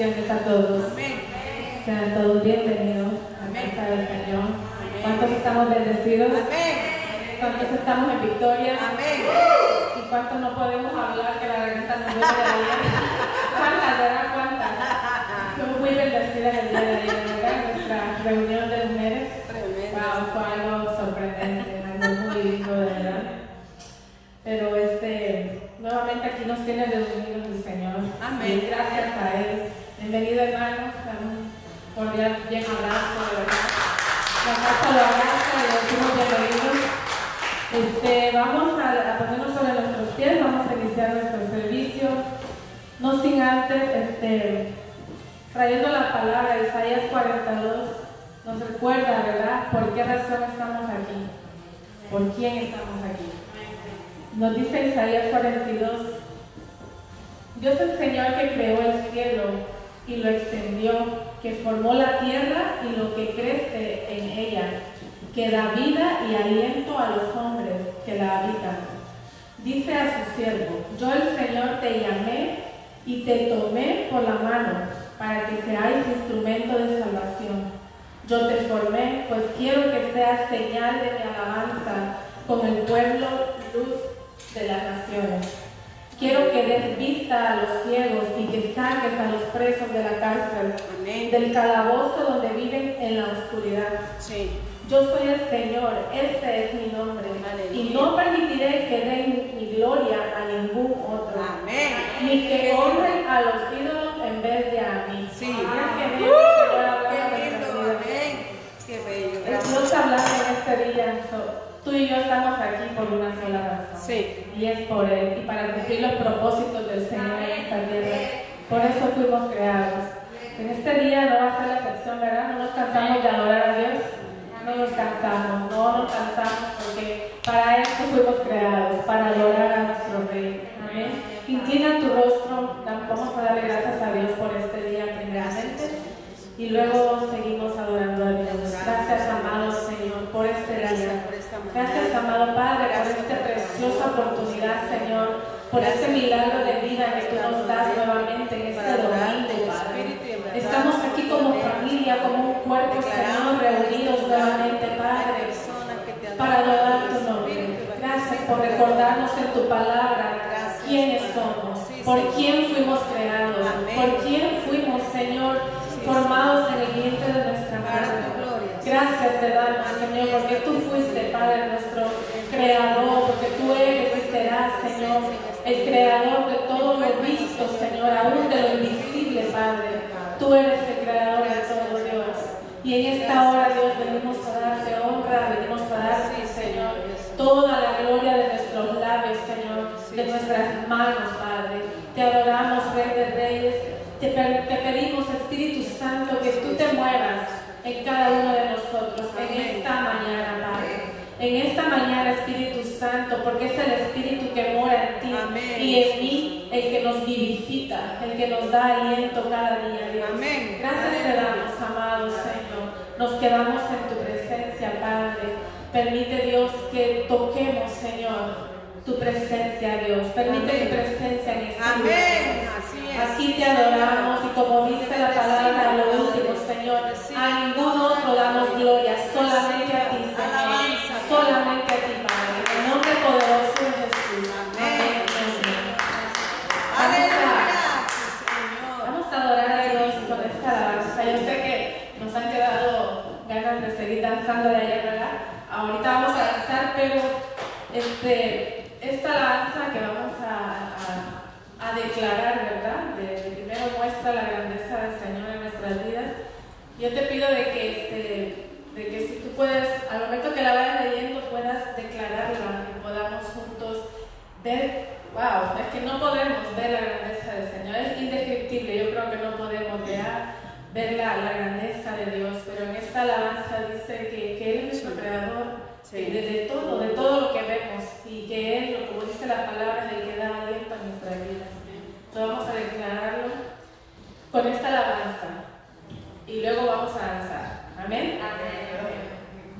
Bendiciones a todos. Amén. Sean todos bienvenidos a casa del Señor. ¿Cuántos estamos bendecidos? Amén. ¿Cuántos estamos en victoria? Amén. ¿Y cuántos no podemos hablar que la garganta nos duele de ayer? ¿Cuántas, verdad? ¿Cuántas? Muy bendecidas el día de ayer, ¿verdad? Nuestra reunión de mujeres. Wow, fue algo sorprendente, algo muy lindo, de verdad. Pero este, nuevamente aquí nos tiene reunidos el Señor. Amén. Y gracias a Él. Bienvenido hermanos, un cordial bien abrazo, de verdad. La casa lo abraza y decimos bienvenidos. Este, vamos a, a ponernos sobre nuestros pies, vamos a iniciar nuestro servicio. No sin antes, este, trayendo la palabra de Isaías 42, nos recuerda, ¿verdad?, por qué razón estamos aquí, por quién estamos aquí. Nos dice Isaías 42, Dios el Señor que creó el cielo y lo extendió, que formó la tierra y lo que crece en ella, que da vida y aliento a los hombres que la habitan. Dice a su siervo, yo el Señor te llamé y te tomé por la mano para que seáis instrumento de salvación. Yo te formé, pues quiero que seas señal de mi alabanza con el pueblo luz de las naciones. Quiero que des vista a los ciegos y que saques a los presos de la cárcel, Amén. del calabozo donde viven en la oscuridad. Sí. Yo soy el Señor, ese es mi nombre, y Aleluya. no permitiré que den mi gloria a ningún otro, Amén. ni que honren a los ídolos en vez de a mí. Sí. Qué Qué. Amén. Qué bello. Es Gracias. Dios hablando en este día. Tú y yo estamos aquí por una sola razón. Sí. Y es por Él. Y para cumplir los propósitos del Señor en esta tierra. Por eso fuimos creados. En este día no va a ser la excepción, ¿verdad? No nos cansamos de adorar a Dios. No nos cansamos, no nos cansamos porque para esto fuimos creados, para adorar a nuestro Rey. Amén. Inclina tu rostro, vamos a darle gracias a Dios por este día primeramente y luego seguimos adorando a Dios. Gracias, amado Señor, por este Gracias día. por esta mañana. Gracias, amado Padre, por esta preciosa oportunidad, Señor, por este milagro de vida que tú nos das nuevamente en este domingo, Padre. Estamos aquí como familia, como un cuerpo, Señor, reunidos nuevamente, Padre, para adorar tu nombre. Gracias por recordarnos en tu palabra quiénes somos, por quién fuimos creados, por quién fuimos, Señor, formados en el vientre de nuestra madre. Gracias te damos, Señor, porque tú fuiste, Padre, nuestro creador, Señor, el creador de todo lo visto, Señor, aún de lo invisible, Padre. Tú eres el creador de todo, Dios. Y en esta hora, Dios, venimos a darte honra, venimos a darte, Señor, toda la gloria de nuestros labios, Señor, de nuestras manos, Padre. Te adoramos, Rey de Reyes. Te pedimos, Espíritu Santo, que tú te muevas en cada uno de nosotros en esta mañana, Padre. En esta mañana, Espíritu Santo, porque es el Espíritu que mora en ti Amén. y en mí el que nos vivifica, el que nos da aliento cada día, Dios. Amén. Gracias te damos, amado Señor. Nos quedamos en tu presencia, Padre. Permite, Dios, que toquemos, Señor, tu presencia, Dios. Permite Amén. tu presencia en este Amén. Así es. Aquí te adoramos y como dice la palabra, lo último, Señor, a ningún otro damos gloria, solamente a ti, Señor. Alabanza. Solamente a ti, Padre. En el nombre poderoso de Jesús. Amén. Amén. Aleluya. Sí, Señor. Vamos a adorar a Dios con esta alabanza. Yo sé que nos han quedado ganas de seguir danzando de allá, ¿verdad? Ahorita vamos a danzar, pero este, esta alabanza que vamos a, a- a declarar, ¿verdad? De, primero muestra la grandeza del Señor en nuestras vidas. Yo te pido de que, este, de que si tú puedes, al momento que la vayas leyendo, puedas declararla y podamos juntos ver, wow, es que no podemos ver la grandeza del Señor, es indescriptible, yo creo que no podemos ver, ver la, la grandeza de Dios, pero en esta alabanza dice que, que Él es nuestro creador Sí. de, de todo, de todo lo que vemos y que Él, como dice la palabra, es el que da aliento a nuestras vidas. Entonces vamos a declararlo con esta alabanza y luego vamos a danzar. Amén.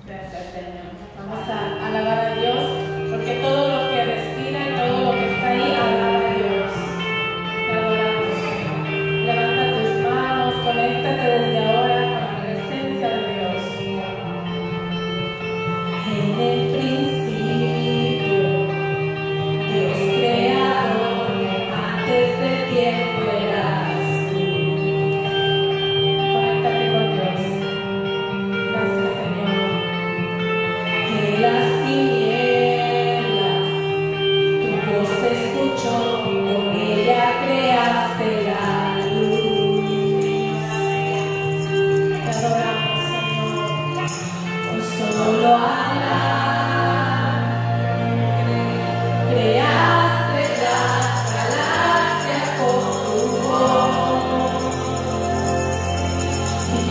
Gracias, Señor. Vamos a alabar a Dios,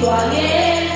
Doamne,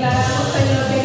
Declaramos, Señor, que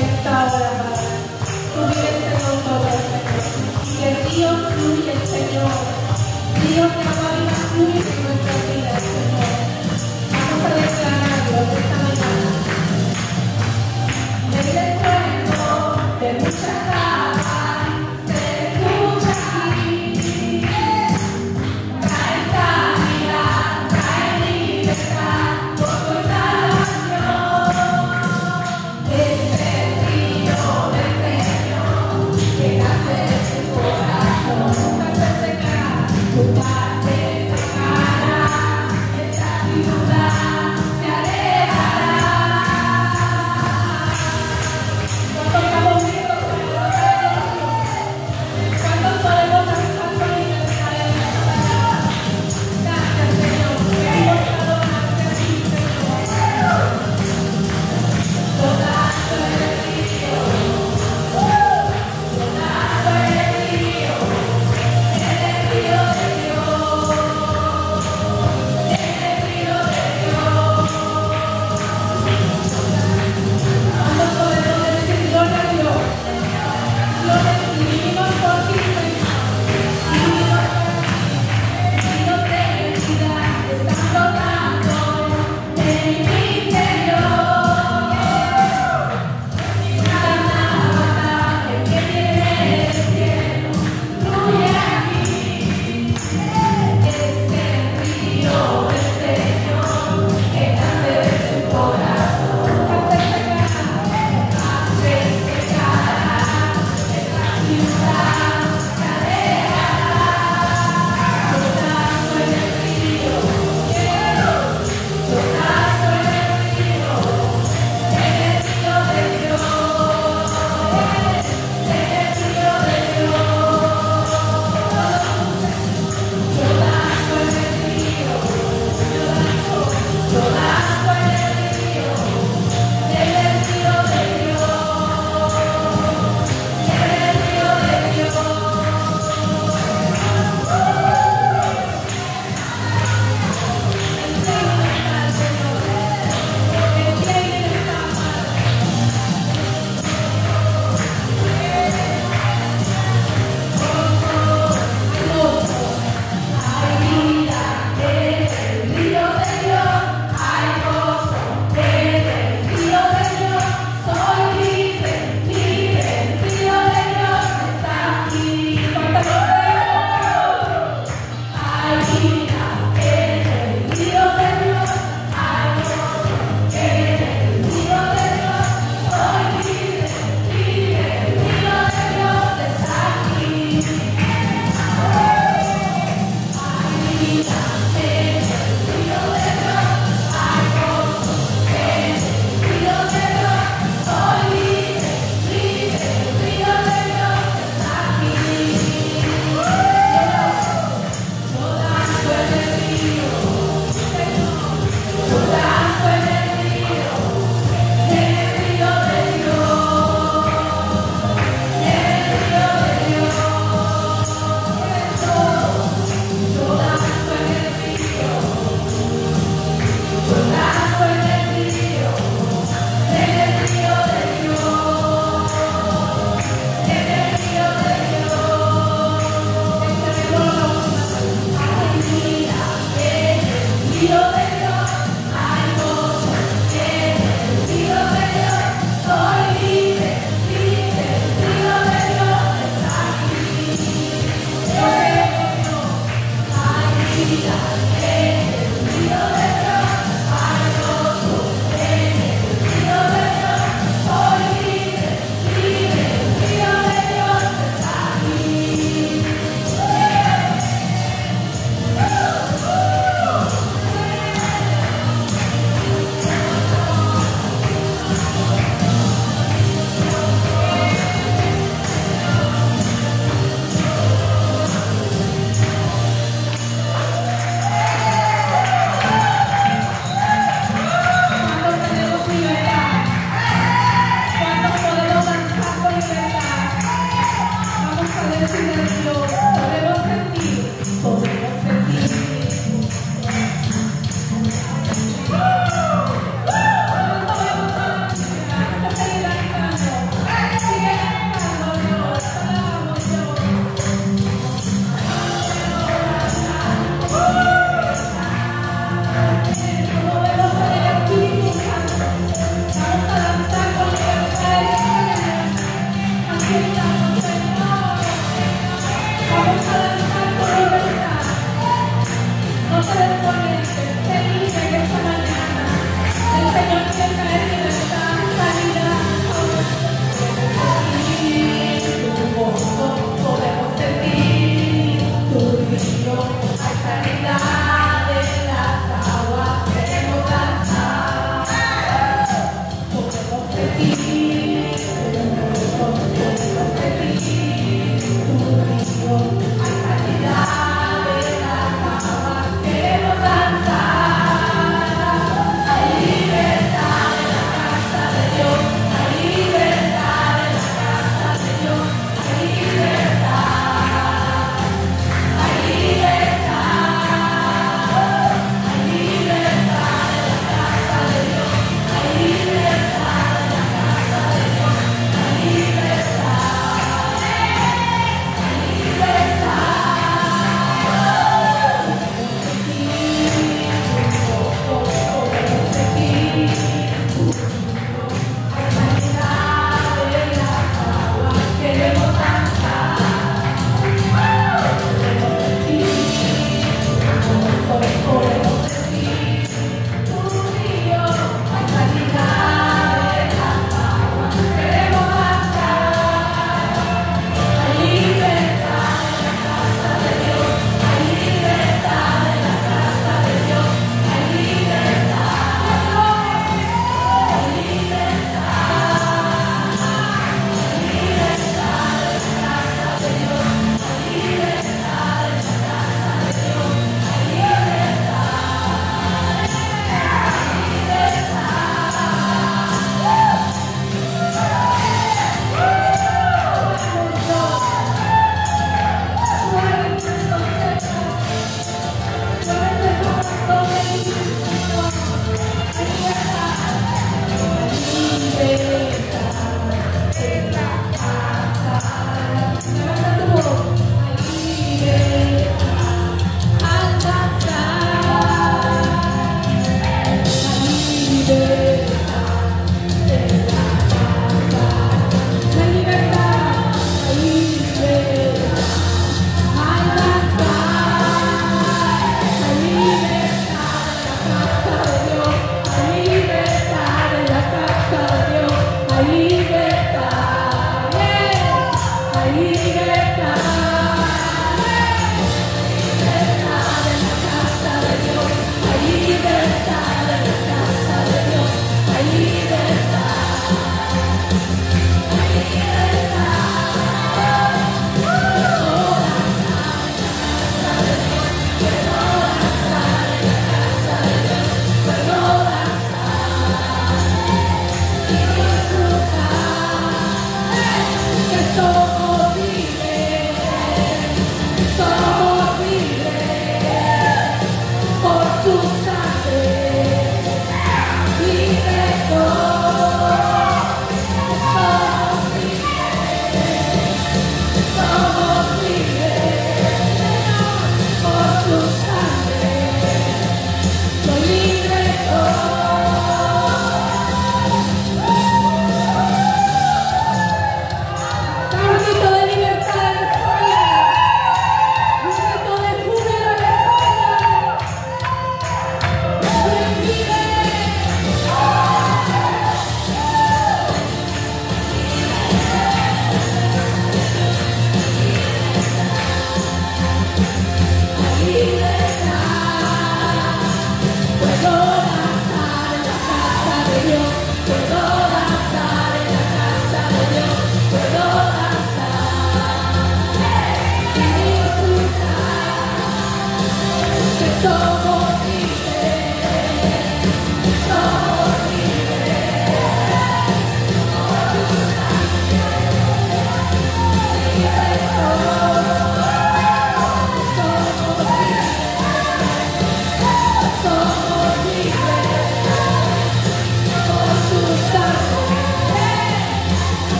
nosotros.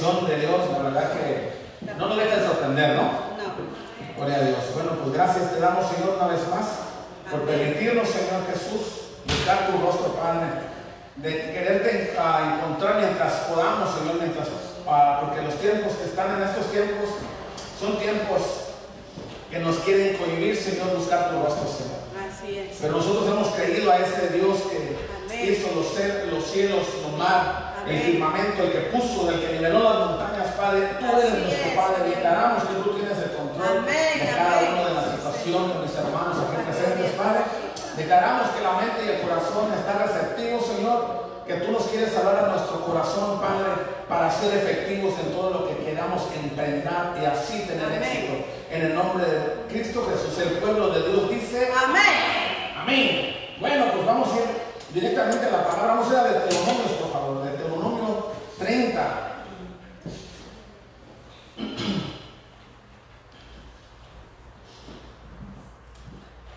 Manifestación de Dios, la verdad que no nos deja de sorprender, ¿no? No. Gloria a Dios. Bueno, pues gracias te damos, Señor, una vez más, por permitirnos, Señor Jesús, buscar tu rostro, Padre, de quererte ah, encontrar mientras podamos, Señor, mientras, ah, porque los tiempos que están en estos tiempos son tiempos que nos quieren cohibir, Señor, buscar tu rostro, Señor. Así es. Pero nosotros hemos creído a ese Dios que Amén. hizo los, los cielos, los mar, el firmamento, el que puso, el que niveló las montañas, Padre. Tú eres Así nuestro es, Padre. Declaramos que tú tienes el control Amén, de cada amén. una de las situaciones de mis hermanos aquí presentes, Padre. Declaramos que la mente y el corazón están receptivos, Señor. Que tú nos quieres hablar a nuestro corazón, Padre, para ser efectivos en todo lo que queramos emprender y así tener Amén. éxito. En el nombre de Cristo Jesús, el pueblo de Dios dice. Amén. Amén. Bueno, pues vamos a ir directamente a la palabra. Vamos a ir a Deuteronomios, por favor. Deuteronomio 30.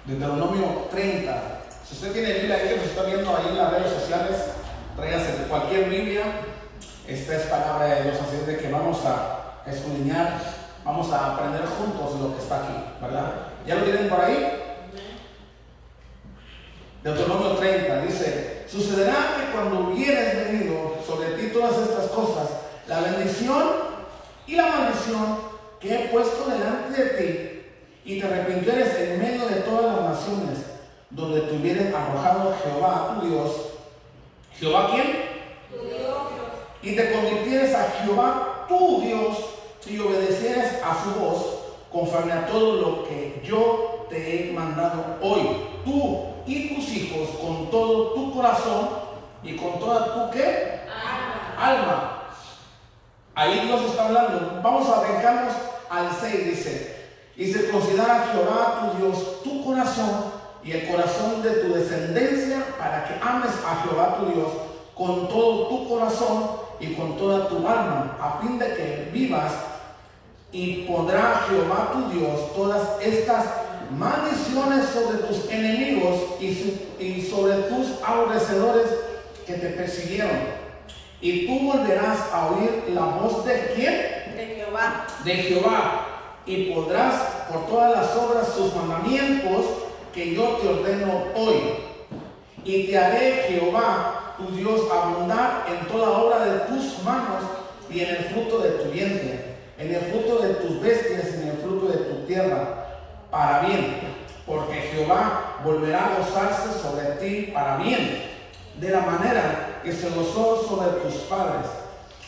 Deuteronomio 30. Si usted tiene Biblia ahí que nos está viendo ahí en las redes sociales, tráigase de cualquier Biblia. Esta es palabra de Dios, así es de que vamos a escudriñar, vamos a aprender juntos lo que está aquí, ¿verdad? ¿Ya lo tienen por ahí? Deuteronomio 30 dice, sucederá que cuando hubieres venido sobre ti todas estas cosas, la bendición y la maldición que he puesto delante de ti, y te arrepintieres en medio de todas las naciones, donde te hubieres arrojado Jehová tu Dios. ¿Jehová quién? Y te convirtieres a Jehová tu Dios y obedecieres a su voz conforme a todo lo que yo te he mandado hoy, tú y tus hijos, con todo tu corazón y con toda tu qué? Alma. Ahí Dios está hablando. Vamos a brincarnos al 6, dice. Y se considera Jehová tu Dios tu corazón y el corazón de tu descendencia para que ames a Jehová tu Dios con todo tu corazón y con toda tu alma, a fin de que vivas y pondrá Jehová tu Dios todas estas maldiciones sobre tus enemigos y, su- y sobre tus aborrecedores que te persiguieron. Y tú volverás a oír la voz de quién? De Jehová. de Jehová y podrás por todas las obras sus mandamientos que yo te ordeno hoy. Y te haré Jehová tu Dios abundar en toda obra de tus manos y en el fruto de tu vientre, en el fruto de tus bestias y en el fruto de tu tierra, para bien, porque Jehová volverá a gozarse sobre ti para bien, de la manera que se gozó sobre tus padres.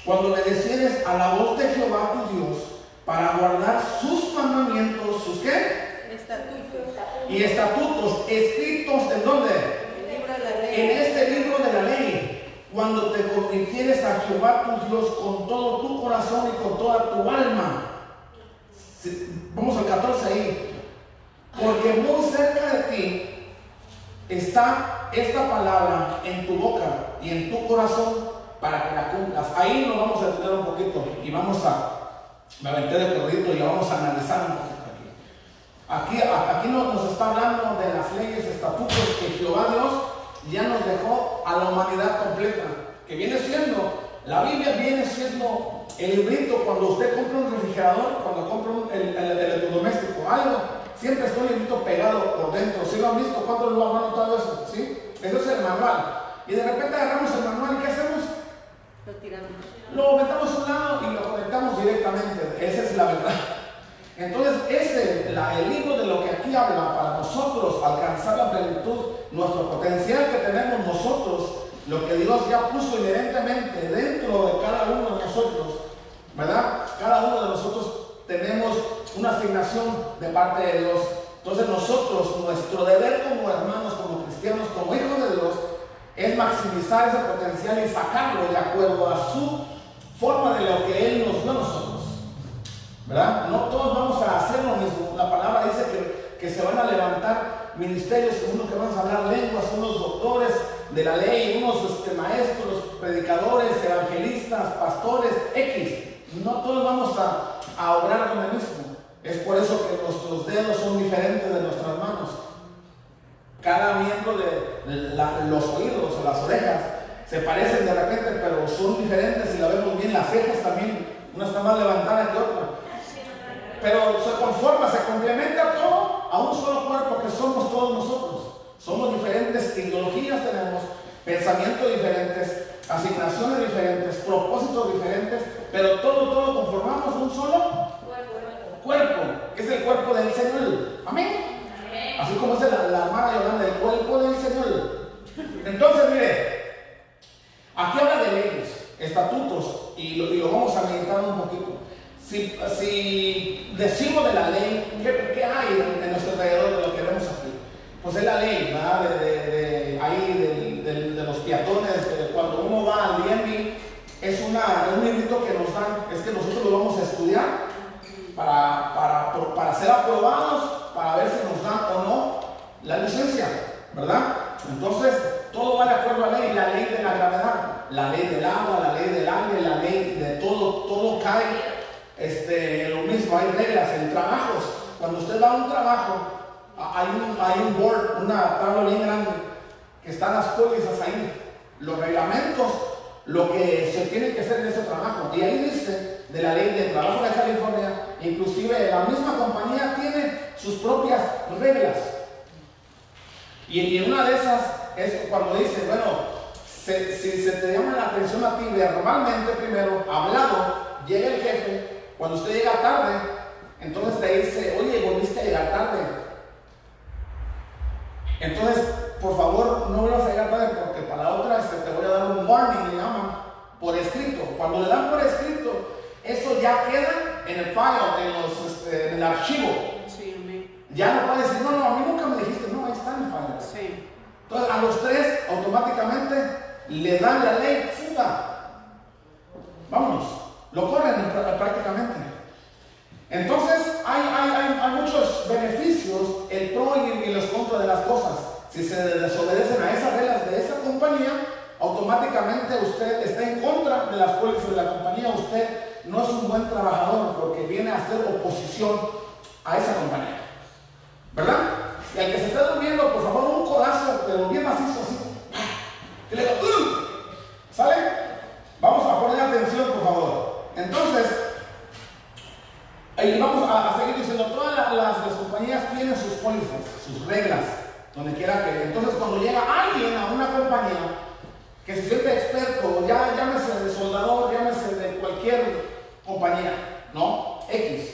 Cuando obedecieres a la voz de Jehová tu Dios, para guardar sus mandamientos, sus qué? Estatutos. Y estatutos escritos en dónde? En este libro de la ley. cuando te convirtieres a Jehová tu Dios con todo tu corazón y con toda tu alma. Vamos al 14 ahí. Porque muy cerca de ti está esta palabra en tu boca y en tu corazón para que la cumplas. Ahí nos vamos a detener un poquito y vamos a, me aventé de corrido y vamos a analizar un poquito aquí. Aquí, nos, está hablando de las leyes, estatutos que Jehová Dios ya nos dejó a la humanidad completa. Que viene siendo, la Biblia viene siendo el librito cuando usted compra un refrigerador, cuando compra un, el electrodoméstico, algo, siempre está un librito pegado por dentro. ¿Sí lo han visto? ¿Cuántos lo han notado eso? ¿Sí? Eso es el manual. Y de repente agarramos el manual y ¿qué hacemos? Lo tiramos. Lo metamos a un lado y lo conectamos directamente. Esa es la verdad. Entonces, ese, la- el libro de lo que aquí habla para nosotros alcanzar la plenitud, nuestro potencial que tenemos nosotros, lo que Dios ya puso inherentemente dentro de cada uno de nosotros, ¿verdad? Cada uno de nosotros tenemos una asignación de parte de Dios. Entonces nosotros, nuestro deber como hermanos, como cristianos, como hijos de Dios, es maximizar ese potencial y sacarlo de acuerdo a su forma de lo que Él nos dio a nosotros. ¿Verdad? No todos vamos a hacer lo mismo. La palabra dice que, que se van a levantar ministerios, unos que van a hablar lenguas, unos doctores de la ley, unos este, maestros, predicadores, evangelistas, pastores, X. No todos vamos a, a obrar con el mismo. Es por eso que nuestros dedos son diferentes de nuestras manos. Cada miembro de los oídos o las orejas se parecen de repente, pero son diferentes y la vemos bien. Las cejas también, una está más levantada que otra. Pero se conforma, se complementa todo a un solo cuerpo que somos todos nosotros. Somos diferentes ideologías tenemos, pensamientos diferentes, asignaciones diferentes, propósitos diferentes, pero todo, todo conformamos un solo cuerpo, que es el cuerpo del Señor. Amén. Así como dice la, la hermana Yolanda, el cuerpo del Señor. Entonces, mire, aquí habla de leyes, estatutos, y lo, y lo vamos a meditar un poquito. Si, si decimos de la ley, ¿qué, qué hay en, en nuestro alrededor de lo que vemos aquí? Pues es la ley, ¿verdad? De, de- de- ahí del- de los peatones, de cuando uno va al DMV, es es un librito que nos dan, es que nosotros lo vamos a estudiar para, para, para ser aprobados, para ver si nos dan o no la licencia, ¿verdad? Entonces, todo va de acuerdo a la ley, la ley de la gravedad, la ley del agua, la ley del aire, la ley de todo, todo cae este, lo mismo, hay reglas en trabajos. Cuando usted va a un trabajo, hay un, hay un board, una tabla bien grande, que están las pólizas ahí, los reglamentos, lo que se tiene que hacer en ese trabajo. Y ahí dice de la ley de trabajo de California, inclusive la misma compañía tiene sus propias reglas. Y, y una de esas es cuando dice, bueno, se- si se te llama la atención a ti verbalmente primero, hablado, llega el jefe, cuando usted llega tarde, entonces te dice, oye, volviste a llegar tarde. Entonces, por favor, no vuelvas a llegar tarde porque para la otra este, te voy a dar un warning, le llaman, por escrito. Cuando le dan por escrito, eso ya queda en el file, en, los, este, en el archivo. Sí, amén. Ya no puede decir, no, no, a mí nunca me dijiste, no, ahí está en el file. Sí. Entonces, a los tres automáticamente le dan la ley fuga. Vámonos, lo corren pr- prácticamente. Entonces, hay, hay, hay, hay muchos beneficios, el pro y, y los contras de las cosas. Si se desobedecen a esas reglas de esa compañía, automáticamente usted está en contra de las pólizas de la compañía. Usted no es un buen trabajador porque viene a hacer oposición a esa compañía. ¿Verdad? Y al que se está durmiendo, por favor, un codazo, pero bien macizo así. Que le. ¿Sale? Vamos a poner atención, por favor. Entonces, ahí vamos a, seguir diciendo, todas la- las, las compañías tienen sus pólizas, sus reglas, donde quiera que. Entonces, cuando llega alguien a una compañía que se siente experto, ya llámese de soldador, llámese de cualquier compañía, ¿no? X,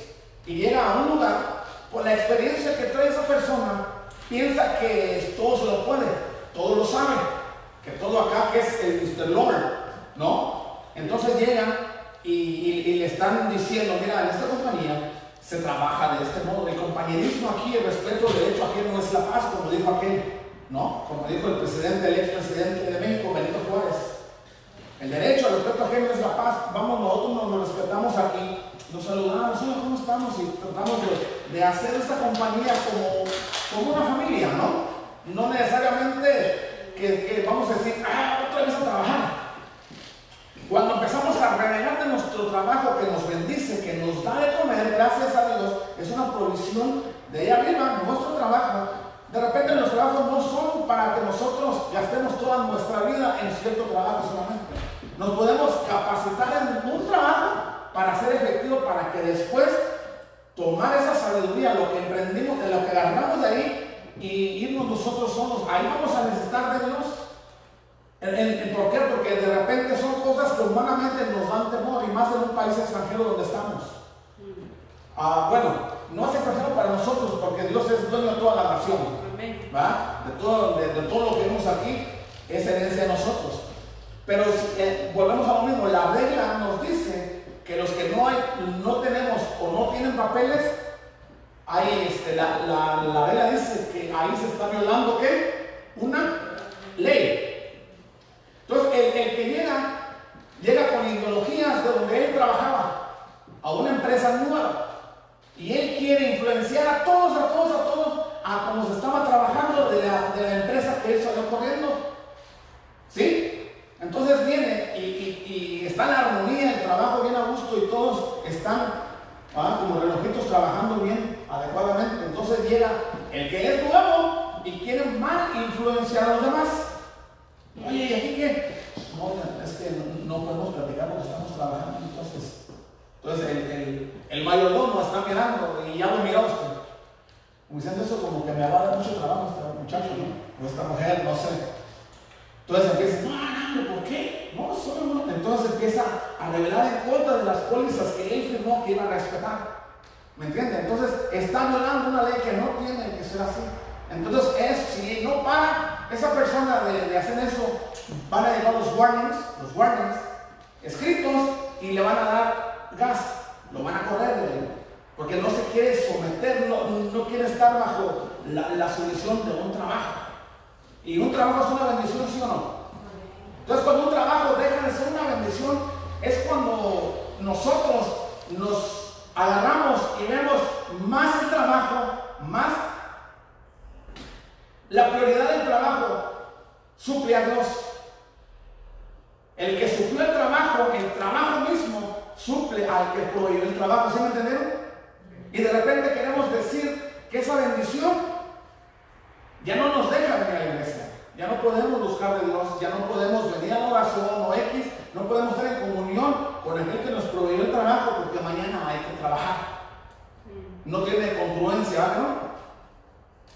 y llega a un lugar, por la experiencia que trae esa persona, piensa que todo se lo puede, todo lo sabe, que todo acá que es el Mr. Lord, ¿no? Entonces llegan y, y- y le están diciendo, mira, en esta compañía se trabaja de este modo, el compañerismo aquí, el respeto del derecho ajeno es la paz, como dijo aquel, ¿no? Como dijo el presidente, el expresidente de México, Benito Juárez. El derecho al respeto ajeno es la paz. Vamos, nosotros nos, respetamos aquí, nos saludamos, ¿cómo estamos? Y tratamos de, de hacer esta compañía como, como una familia, ¿no? No necesariamente que vamos a decir, ah, otra vez a trabajar. Cuando empezamos a renegar de nuestro trabajo que nos bendice, que nos da de comer, gracias a Dios, es una provisión de ahí arriba, nuestro trabajo. De repente los trabajos no son para que nosotros gastemos toda nuestra vida en cierto trabajo solamente. Nos podemos capacitar en un trabajo para ser efectivo, para que después tomar esa sabiduría, lo que emprendimos, de lo que agarramos de ahí y irnos nosotros solos. Ahí vamos a necesitar de Dios. ¿En- en- en ¿Por qué? Porque de repente son cosas que humanamente nos dan temor y más en un país extranjero donde estamos. Ah, bueno, no es extranjero para nosotros porque Dios es dueño de toda la nación. ¿va? De todo, de, de todo lo que vemos aquí es herencia de nosotros. Pero eh, volvemos a lo mismo, la regla nos dice que los que no, hay, no tenemos o no tienen papeles, hay, este, la, la, la regla dice que ahí se está violando ¿qué? Una ley. Entonces, el, que llega, llega con ideologías de donde él trabajaba a una empresa nueva y él quiere influenciar a todos, a todos, a todos, a como se estaba trabajando de la, de la empresa que él salió corriendo. ¿Sí? Entonces viene y está en armonía, el trabajo bien a gusto y todos están ah, como relojitos trabajando bien, adecuadamente. Entonces llega el que es nuevo y quiere mal influenciar a los demás. Oye, ¿y aquí qué? No, es que no, podemos platicar porque estamos trabajando, entonces. Entonces el, el, el mayordomo está mirando y ya lo miró usted. Como diciendo eso, como que me va a dar mucho trabajo este muchacho, ¿no? O esta mujer, no sé. Entonces empieza, no, no, ¿por qué? No, solo no. Entonces empieza a revelar en contra de las pólizas que él firmó que iba a respetar. ¿Me entiende? Entonces está violando una ley que no tiene que ser así. Entonces es, si no para esa persona de, de hacer eso, van a llegar los warnings, los warnings escritos y le van a dar gas, lo van a correr de. Porque no se quiere someter, no, no quiere estar bajo la, la de un trabajo. Y un trabajo es una bendición, ¿sí o no? Entonces, cuando un trabajo deja de ser una bendición, es cuando nosotros nos agarramos y vemos más el trabajo, más la prioridad del trabajo suple a Dios. El que suplió el trabajo, el trabajo mismo, suple al que proveyó el trabajo. ¿Sí me entendieron? Y de repente queremos decir que esa bendición ya no nos deja venir a la iglesia. Ya no podemos buscar de Dios, ya no podemos venir a la oración o X, no podemos estar en comunión con aquel que nos proveyó el trabajo porque mañana hay que trabajar. No tiene congruencia, ¿no?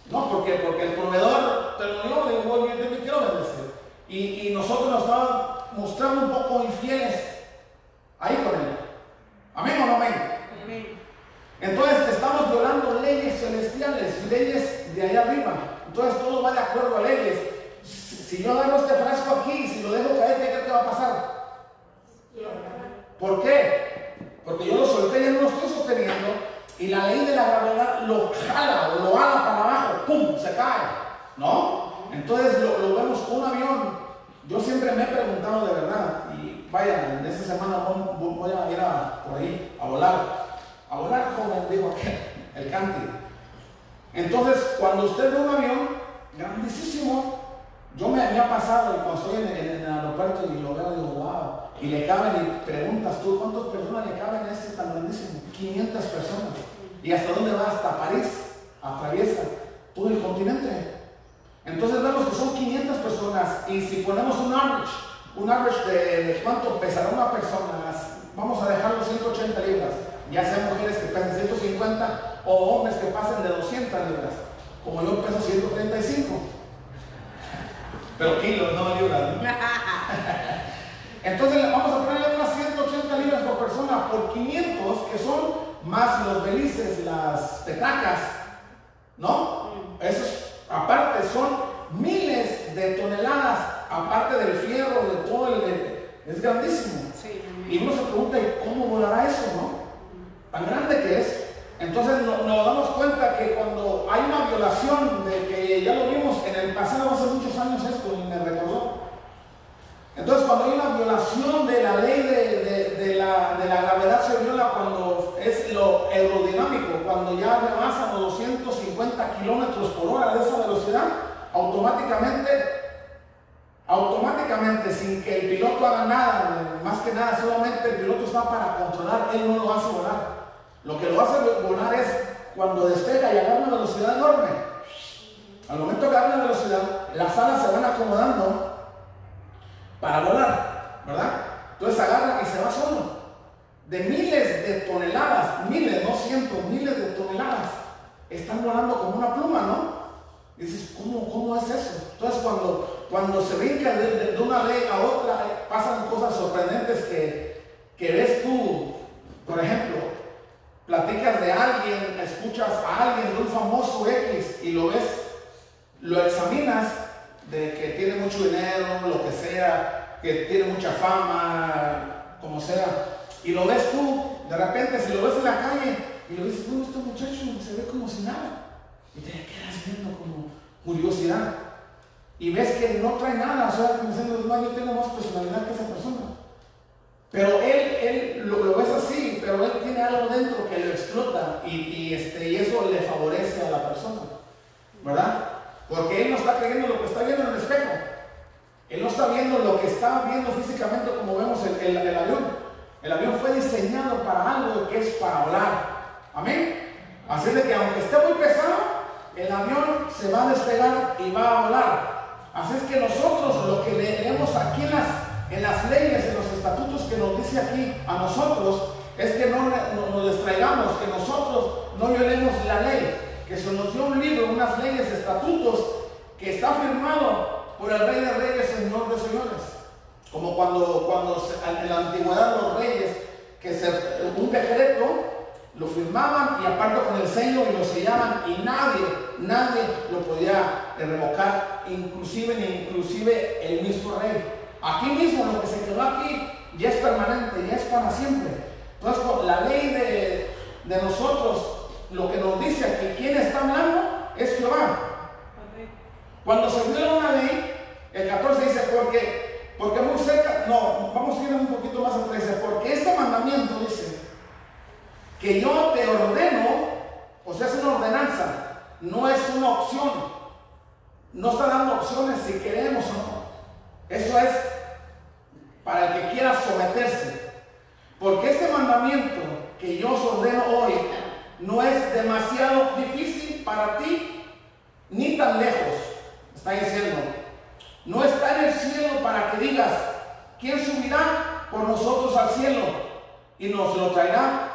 No, porque, porque el proveedor te lo dio, le digo, "Oye, yo me quiero bendecir. Y, y nosotros nos estábamos mostrando un poco infieles ahí con él. Amén o no amén. Amén. Entonces estamos violando leyes celestiales, leyes de allá arriba. Entonces todo va de acuerdo a leyes. Si, si yo agarro este frasco aquí, si lo dejo caer, ¿qué que va a pasar? ¿Por qué? Porque yo lo solté, ya no lo estoy sosteniendo, y la ley de la gravedad lo jala o lo jala para abajo, ¡pum! se cae. ¿No? Entonces lo, vemos con un avión. Yo siempre me he preguntado de verdad, y vaya, en esta semana voy, a ir a, por ahí a volar. A volar, joven, digo el canti. Entonces, cuando usted ve un avión grandísimo, yo me, me ha pasado y cuando estoy en, en el aeropuerto y lo veo, digo, wow. Y le caben y preguntas tú, ¿cuántas personas le caben a este tan grandísimo? 500 personas. ¿Y hasta dónde va? Hasta París. Atraviesa todo el continente. Entonces vemos que son 500 personas y si ponemos un average, un average de, cuánto pesará una persona, vamos a dejarlo 180 libras, ya sean mujeres que pesen 150 o hombres que pasen de 200 libras, como yo peso 135. Pero kilos, no libras. ¿no? Entonces le vamos a ponerle unas 180 libras por persona por 500, que son más los belices, las petacas, ¿no? Esos, aparte, son miles de toneladas, aparte del fierro, de todo el... Es grandísimo. Sí, Y uno se pregunta, ¿y cómo volará eso, no? Tan grande que es. Entonces no- nos damos cuenta que cuando hay una violación, de que ya lo vimos en el pasado hace muchos años esto, y me recordó. Entonces cuando hay una violación de la ley de, la, la gravedad, se viola cuando es lo aerodinámico, cuando ya rebasan los 250 kilómetros por hora de esa velocidad, automáticamente, automáticamente, sin que el piloto haga nada, más que nada, solamente el piloto está para controlar, él no lo hace volar. Lo que lo hace volar es cuando despega y agarra una velocidad enorme. Al momento que agarra una velocidad, las alas se van acomodando para volar, ¿verdad? Entonces agarra y se va solo. De miles de toneladas, miles, no cientos, miles de toneladas, están volando como una pluma, ¿no? Y dices, ¿cómo, cómo es eso? Entonces cuando, cuando se brinca de, una ley a otra, eh, pasan cosas sorprendentes que, que ves tú, por ejemplo, platicas de alguien, escuchas a alguien, de un famoso X, y lo ves, lo examinas, que tiene mucho dinero, lo que sea, que tiene mucha fama, como sea, y lo ves tú, de repente, si lo ves en la calle, y lo dices, bueno, este muchacho se ve como si nada, y te quedas viendo como curiosidad, y ves que no trae nada, o sea, diciendo, no, yo tengo más personalidad que esa persona. Pero él, él lo, lo ves así, pero él tiene algo dentro que lo explota y, y, este, y eso le favorece a la persona, ¿verdad? Porque él no está creyendo lo que está viendo en el espejo. Él no está viendo lo que está viendo físicamente como vemos el, avión. El avión fue diseñado para algo que es para volar. Amén. Así de que aunque esté muy pesado, el avión se va a despegar y va a volar. Así es que nosotros lo que leemos aquí en las, en las leyes, en los estatutos que nos dice aquí a nosotros, es que no- nos distraigamos, que nosotros no violemos la ley, que se nos dio un libro, unas leyes, estatutos, que está firmado por el Rey de Reyes, Señor de Señores. Como cuando, cuando en la antigüedad los reyes, que se, un decreto, lo firmaban y aparte con el sello y lo sellaban y nadie, nadie lo podía revocar, inclusive inclusive el mismo rey. Aquí mismo lo que se quedó aquí ya es permanente, ya es para siempre. Entonces la ley de, de nosotros, lo que nos dice aquí, ¿quién está hablando? Es Jehová. Cuando se viola una ley, el 14 dice, porque, porque muy cerca, no, vamos a ir un poquito más atrás, dice, porque este mandamiento dice, que yo te ordeno, o sea, es una ordenanza, no es una opción. No está dando opciones si queremos o no. Eso es para el que quiera someterse. Porque este mandamiento que yo os ordeno hoy no es demasiado difícil para ti ni tan lejos. Está diciendo, no está en el cielo para que digas, ¿quién subirá por nosotros al cielo? Y nos lo traerá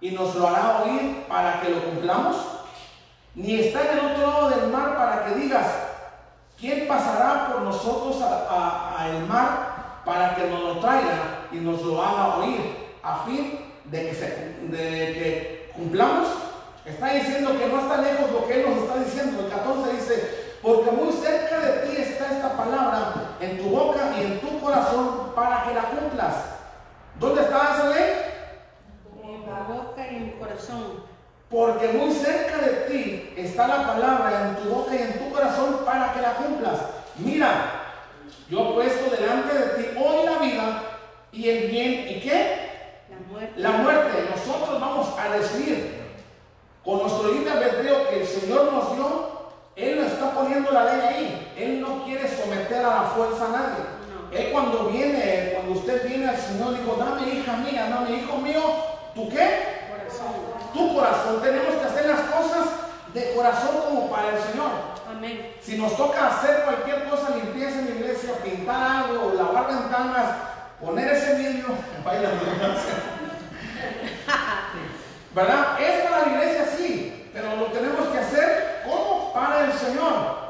y nos lo hará oír para que lo cumplamos. Ni está en el otro lado del mar para que digas, ¿quién pasará por nosotros a- a- a el mar para que nos lo traiga y nos lo haga oír a fin de que, se- de que cumplamos? Está diciendo que no está lejos lo que Él nos está diciendo. El 14 dice, porque muy cerca de ti está esta palabra en tu boca y en tu corazón para que la cumplas. ¿Dónde está esa ley? En la boca y en mi corazón. Porque muy cerca de ti está la palabra en tu boca y en tu corazón para que la cumplas. Mira, yo he puesto delante de ti hoy la vida y el bien. ¿Y qué? La muerte. La muerte. Nosotros vamos a decidir con nuestro libre albedrío que el Señor nos dio. Él no está poniendo la ley ahí. Él no quiere someter a la fuerza a nadie. No. Él cuando viene, cuando usted viene al Señor, dijo, dame hija mía, dame hijo mío, ¿tú qué? Corazón. tu corazón. Tenemos que hacer las cosas de corazón como para el Señor. Amén. Si nos toca hacer cualquier cosa, limpieza en la iglesia, pintar algo, lavar ventanas, poner ese redundancia. ¿verdad? Es para la iglesia sí, pero lo tenemos que hacer como para el Señor.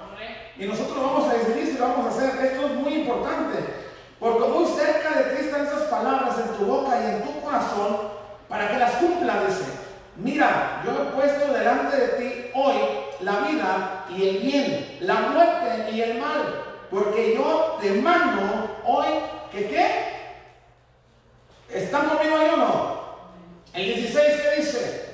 Y nosotros vamos a decidir si lo vamos a hacer. Esto es muy importante. Porque muy cerca de ti están esas palabras en tu boca y en tu corazón para que las cumplas, dice. Mira, yo he puesto delante de ti hoy la vida y el bien, la muerte y el mal. Porque yo te mando hoy que qué? ¿Están conmigo ahí o no? El 16, ¿qué dice?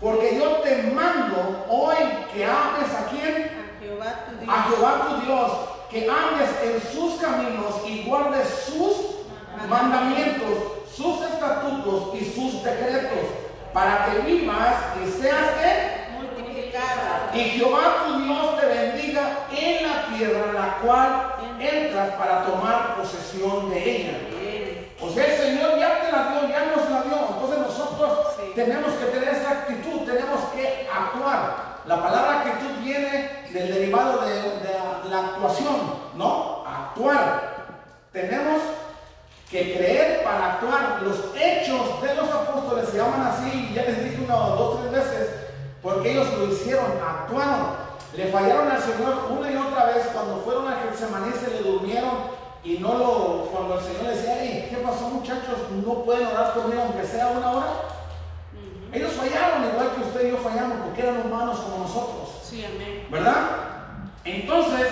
Porque yo te mando hoy que ames a quién? A Jehová tu Dios. A Jehová tu Dios, que andes en sus caminos y guardes sus mandamientos, sus estatutos y sus decretos, para que vivas y seas que multiplicada. y Jehová tu Dios te bendiga en la tierra en la cual entras para tomar posesión de ella. O sea, el Señor ya te la dio, ya nos Sí. tenemos que tener esa actitud, tenemos que actuar. La palabra actitud viene del derivado de, de la actuación, ¿no? Actuar. Tenemos que creer para actuar. Los hechos de los apóstoles se llaman así, ya les dije una o dos, tres veces, porque ellos lo hicieron, actuaron. Le fallaron al Señor una y otra vez cuando fueron a Getsemaní, se le durmieron y no lo, cuando el Señor decía, "Ey, ¿qué pasó muchachos? ¿No pueden orar conmigo aunque sea una hora? Ellos fallaron igual que usted y yo fallamos porque eran humanos como nosotros. Sí, amén. ¿Verdad? Entonces,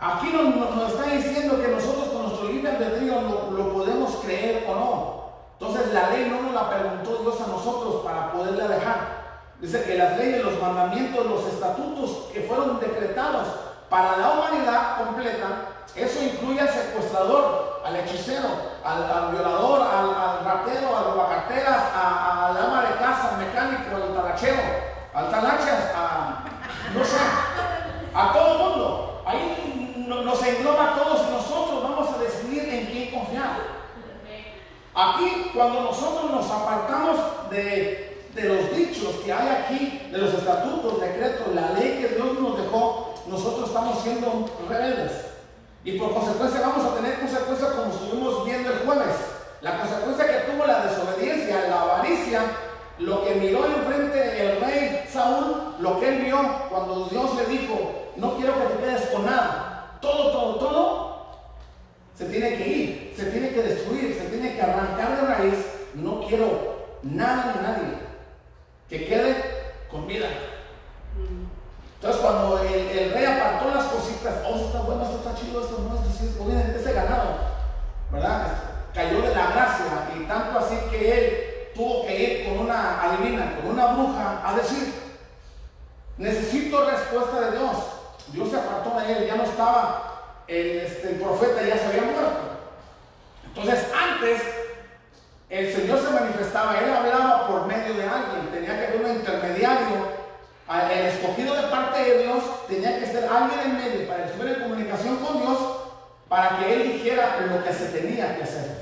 aquí nos, nos- nos está diciendo que nosotros con nuestro libre albedrío lo, lo podemos creer o no. Entonces, la ley no nos la preguntó Dios a nosotros para poderla dejar. Dice que las leyes, los mandamientos, los estatutos que fueron decretados para la humanidad completa, eso incluye al secuestrador, al hechicero, al, al violador, al, al ratero, a los vacateras, a- al ama de casa, al mecánico, al talachero, al talachas, a no sé, a todo el mundo. Ahí no- nos engloba a todos nosotros vamos a decidir en quién confiar. Aquí, cuando nosotros nos apartamos de, de los dichos que hay aquí, de los estatutos, decretos, la ley que Dios nos dejó, nosotros estamos siendo rebeldes. Y por consecuencia vamos a tener consecuencias como estuvimos viendo el jueves. La consecuencia que tuvo la desobediencia, la avaricia, lo que miró enfrente el rey Saúl, lo que él vio cuando Dios le dijo, no quiero que te quedes con nada. Todo, todo, todo se tiene que ir, se tiene que destruir, se tiene que arrancar de raíz. No quiero nada ni nadie que quede con vida. Entonces cuando el, rey apartó las cositas, oh, esto está bueno, esto está chido, esto no, esto sí es bueno, ese ganado, ¿verdad? Cayó de la gracia y tanto así que él tuvo que ir con una adivina, con una bruja a decir, necesito respuesta de Dios. Dios se apartó de él, ya no estaba, el, este, el profeta ya se había muerto. Entonces antes el Señor se manifestaba, Él hablaba por medio de alguien, tenía que haber un intermediario. A- El escogido de parte de Dios tenía que ser alguien en medio para que estuviera en comunicación con Dios para que Él dijera lo que se tenía que hacer.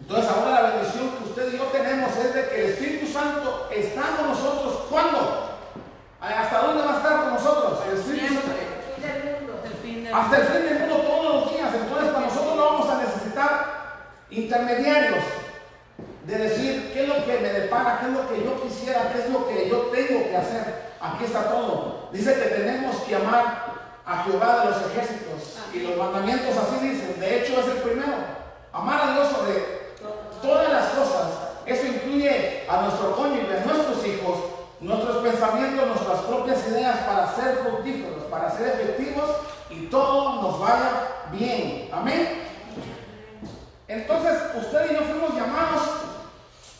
Entonces ahora la bendición que usted y yo tenemos es de que el Espíritu Santo está con nosotros. ¿Cuándo? ¿Hasta dónde va a estar con nosotros? El Espíritu Santo. Hasta el fin del mundo todos los días. Entonces para nosotros no vamos a necesitar intermediarios de decir qué es lo que me depara, qué es lo que yo quisiera, qué es lo que yo tengo que hacer. Aquí está todo. Dice que tenemos que amar a Jehová de los ejércitos. Y los mandamientos así dicen. De hecho es el primero. Amar a Dios sobre todas las cosas. Eso incluye a nuestro cónyuge, a nuestros hijos, nuestros pensamientos, nuestras propias ideas para ser fructíferos, para ser efectivos y todo nos vaya bien. Amén. Entonces, usted y yo fuimos llamados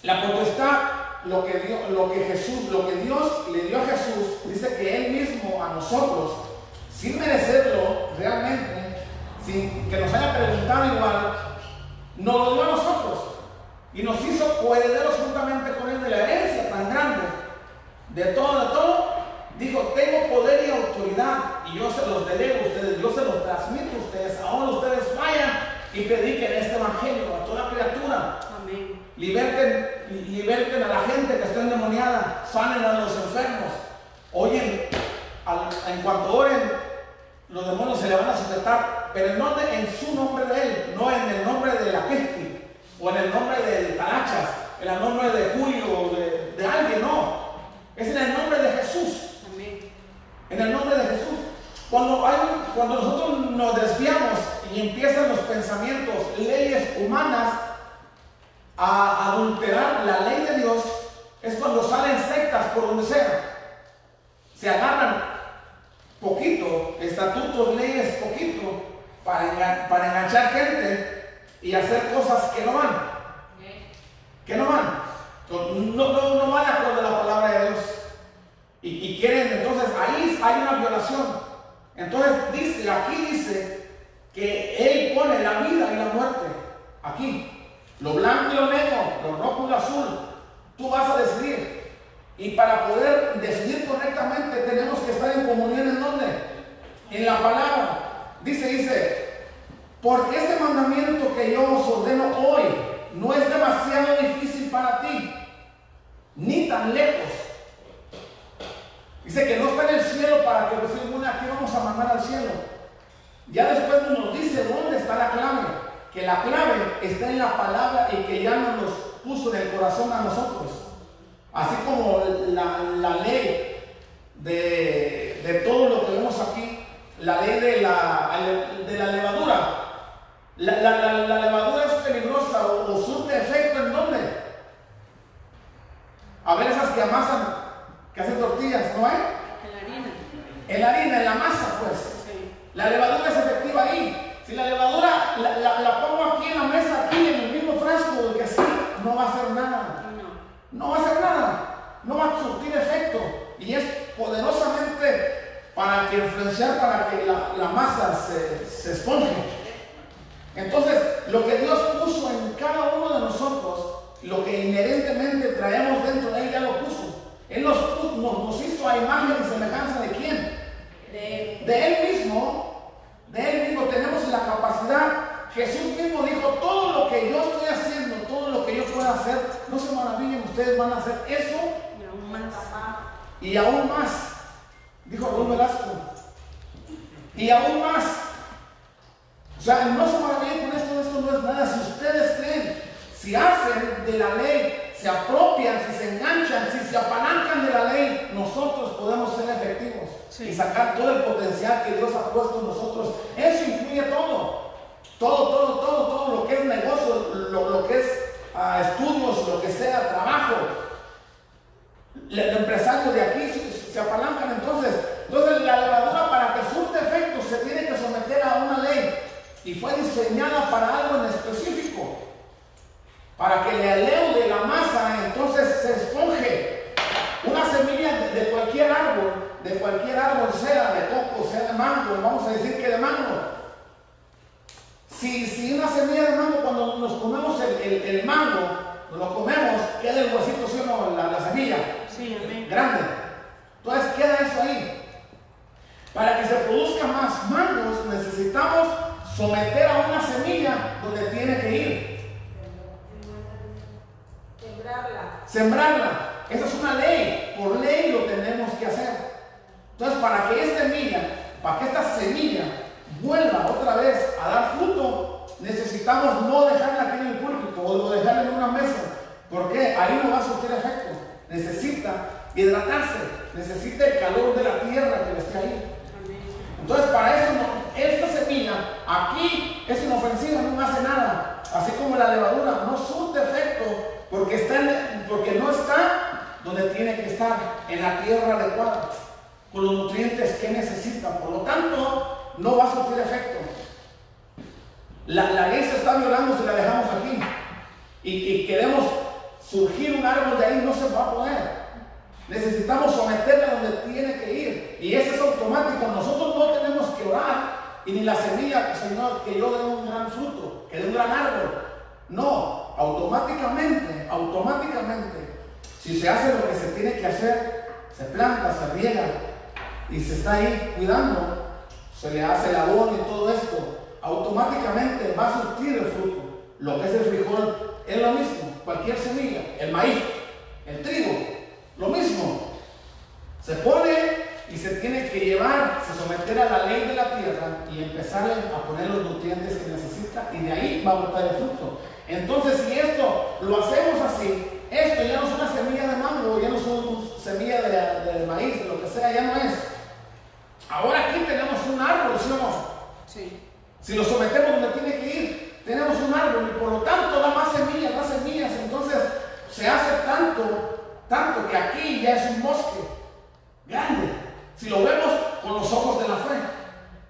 la potestad, lo que, Dios, lo que Jesús, lo que Dios le dio a Jesús, dice que Él mismo a nosotros, sin merecerlo realmente, sin que nos haya preguntado igual, nos lo dio a nosotros y nos hizo coherederos juntamente con Él de la herencia tan grande, de todo, de todo. Dijo, tengo poder y autoridad y yo se los delego a ustedes, yo se los transmito a ustedes. Ahora ustedes vayan y prediquen este evangelio a toda criatura. Liberten, liberten a la gente que está endemoniada, sanen a los enfermos. Oyen, al- en cuanto oren, los demonios se le van a sujetar, pero no de- en su nombre de él, no en el nombre de la Kesti, o en el nombre del Tarachas, en el nombre de Julio, o de, de alguien, no. Es en el nombre de Jesús. Amén. En el nombre de Jesús. Cuando, hay, cuando nosotros nos desviamos y empiezan los pensamientos, leyes humanas, a adulterar la ley de Dios, es cuando salen sectas por donde sea. Se agarran poquito, estatutos, leyes poquito, para, enga- para enganchar gente y hacer cosas que no van. Que no van. No, no, no van acorde a la palabra de Dios. Y, y quieren, entonces ahí hay una violación. Entonces dice, aquí dice que Él pone la vida y la muerte. Aquí. Lo blanco y lo negro, lo rojo y lo azul. Tú vas a decidir. Y para poder decidir correctamente tenemos que estar en comunión en dónde? En la palabra. Dice, dice, porque este mandamiento que yo os ordeno hoy no es demasiado difícil para ti, ni tan lejos. Dice que no está en el cielo para que reciba una, aquí vamos a mandar al cielo. Ya después nos dice dónde está la clave, que la clave está en la palabra y que ya nos los puso en el corazón a nosotros. Así como la, la ley de, de, todo lo que vemos aquí, la ley de la, de la levadura. La, la, la, levadura es peligrosa o, o surte efecto en dónde? A ver esas que amasan, que hacen tortillas, ¿no hay? En la harina. En la harina, en la masa, pues. Sí. La levadura es efectiva ahí. Si la levadura la, la, la, pongo aquí en la mesa, aquí en el mismo frasco, que así, no va a hacer nada. No. No va a hacer nada. No va a surtir efecto. Y es poderosamente para que influenciar, para que la, la masa se, se esponje. Entonces, lo que Dios puso en cada uno de nosotros, lo que inherentemente traemos dentro de Él, ya lo puso. Él nos, nos, nos hizo a imagen y semejanza de quién? De Él. De Él mismo. De Él mismo tenemos la capacidad. Jesús mismo dijo, todo lo que yo estoy haciendo, todo lo que yo pueda hacer, no se maravillen, ustedes van a hacer eso Y aún más. y aún más. Dijo Raúl Velasco. Y aún más. O sea, no se maravillen con esto, esto no es nada. Si ustedes creen, si hacen de la ley, se apropian, si se enganchan, si se apalancan de la ley, nosotros podemos ser efectivos Y sacar todo el potencial que Dios ha puesto en nosotros. Eso incluye todo. Todo, todo, todo, todo lo que es negocio, lo, lo que es ah, estudios, lo que sea, trabajo. El empresario de aquí se, apalancan entonces. Entonces la levadura para que surte efecto se tiene que someter a una ley y fue diseñada para algo en específico. Para que le aleude la masa, entonces se esponje. Una semilla de, de cualquier árbol, de cualquier árbol, sea de coco, sea de mango, vamos a decir que de mango. Si, si una semilla de mango, cuando nos comemos el, el, el mango, nos lo comemos, queda el huesito, ¿sí o no? La, la semilla Sí, amén. grande. Entonces queda eso ahí. Para que se produzcan más mangos necesitamos someter a una semilla donde tiene que ir. Sembrarla. Sembrarla. Esa es una ley. Por ley lo tenemos que hacer. Entonces para que esta semilla, para que esta semilla vuelva otra vez a dar fruto, necesitamos no dejarla aquí en el púlpito o dejarla en una mesa. ¿Por qué? Ahí no va a surtir efecto. Necesita hidratarse, necesita el calor de la tierra que esté ahí. Entonces, para eso, esta semilla aquí es inofensiva, no hace nada. Así como la levadura no surte efecto porque, está porque no está donde tiene que estar, en la tierra adecuada, con los nutrientes que necesita. Por lo tanto, no va a surtir efecto. La, la ley se está violando si la dejamos aquí. Y, queremos surgir un árbol de ahí, no se va a poder. Necesitamos someterle a donde tiene que ir. Y eso es automático. Nosotros no tenemos que orar. Y ni la semilla, Señor, que yo dé un gran fruto, que dé un gran árbol. No, automáticamente, automáticamente, si se hace lo que se tiene que hacer, se planta, se riega y se está ahí cuidando, se le hace el abono y todo esto, automáticamente va a surtir el fruto. Lo que es el frijol es lo mismo, cualquier semilla, el maíz, el trigo, lo mismo. Se pone y se tiene que llevar, se someter a la ley de la tierra y empezar a poner los nutrientes que necesita y de ahí va a brotar el fruto. Entonces, si esto lo hacemos así, esto ya no es una semilla de mango, ya no es una semilla de, de maíz, de lo que sea, ya no es. Ahora aquí tenemos un árbol, ¿sí o no? Sí. Si lo sometemos donde tiene que ir, tenemos un árbol y por lo tanto da más semillas, más semillas. Entonces se hace tanto, tanto que aquí ya es un bosque grande. Si lo vemos con los ojos de la fe,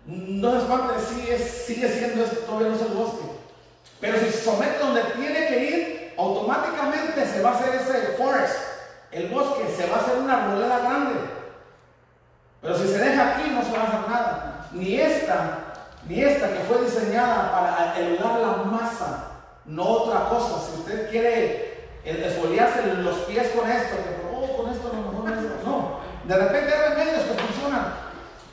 no es parte, sí es, sigue siendo esto, todavía no es el bosque. Pero si se somete donde tiene que ir, automáticamente se va a hacer ese forest, el bosque, se va a hacer una arboleda grande. Pero si se deja aquí, no se va a hacer nada. ni esta, ni esta que fue diseñada para elevar la masa, no otra cosa. Si usted quiere eh, esfoliarse los pies con esto, oh, con esto no es- no. De repente hay remedios que funcionan,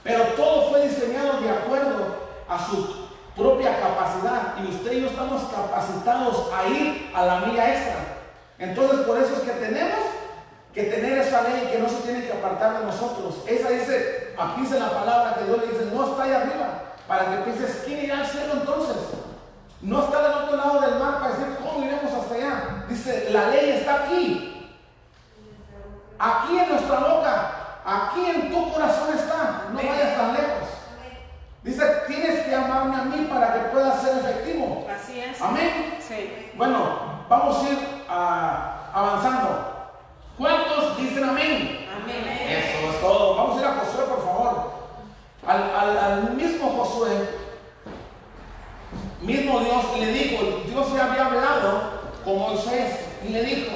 pero todo fue diseñado de acuerdo a su propia capacidad y usted y yo estamos capacitados a ir a la milla extra. Entonces por eso es que tenemos que tener esa ley que no se tiene que apartar de nosotros. Esa dice, aquí dice la palabra que Dios le dice, no está ahí arriba, para que pienses, ¿quién irá al cielo entonces? No está del otro lado del mar para decir, ¿cómo iremos hasta allá? Dice, la ley está aquí, aquí en nuestra boca, aquí en tu corazón está, no vayas tan lejos. Dice, tienes que amarme a mí para que pueda ser efectivo. Así es. Amén. Sí. Bueno, vamos a ir ah, avanzando. ¿Cuántos dicen amén? Amén. Eso es todo. Vamos a ir a Josué, por favor. Al, al- al mismo Josué, mismo Dios le dijo, Dios ya había hablado con Moisés y le dijo,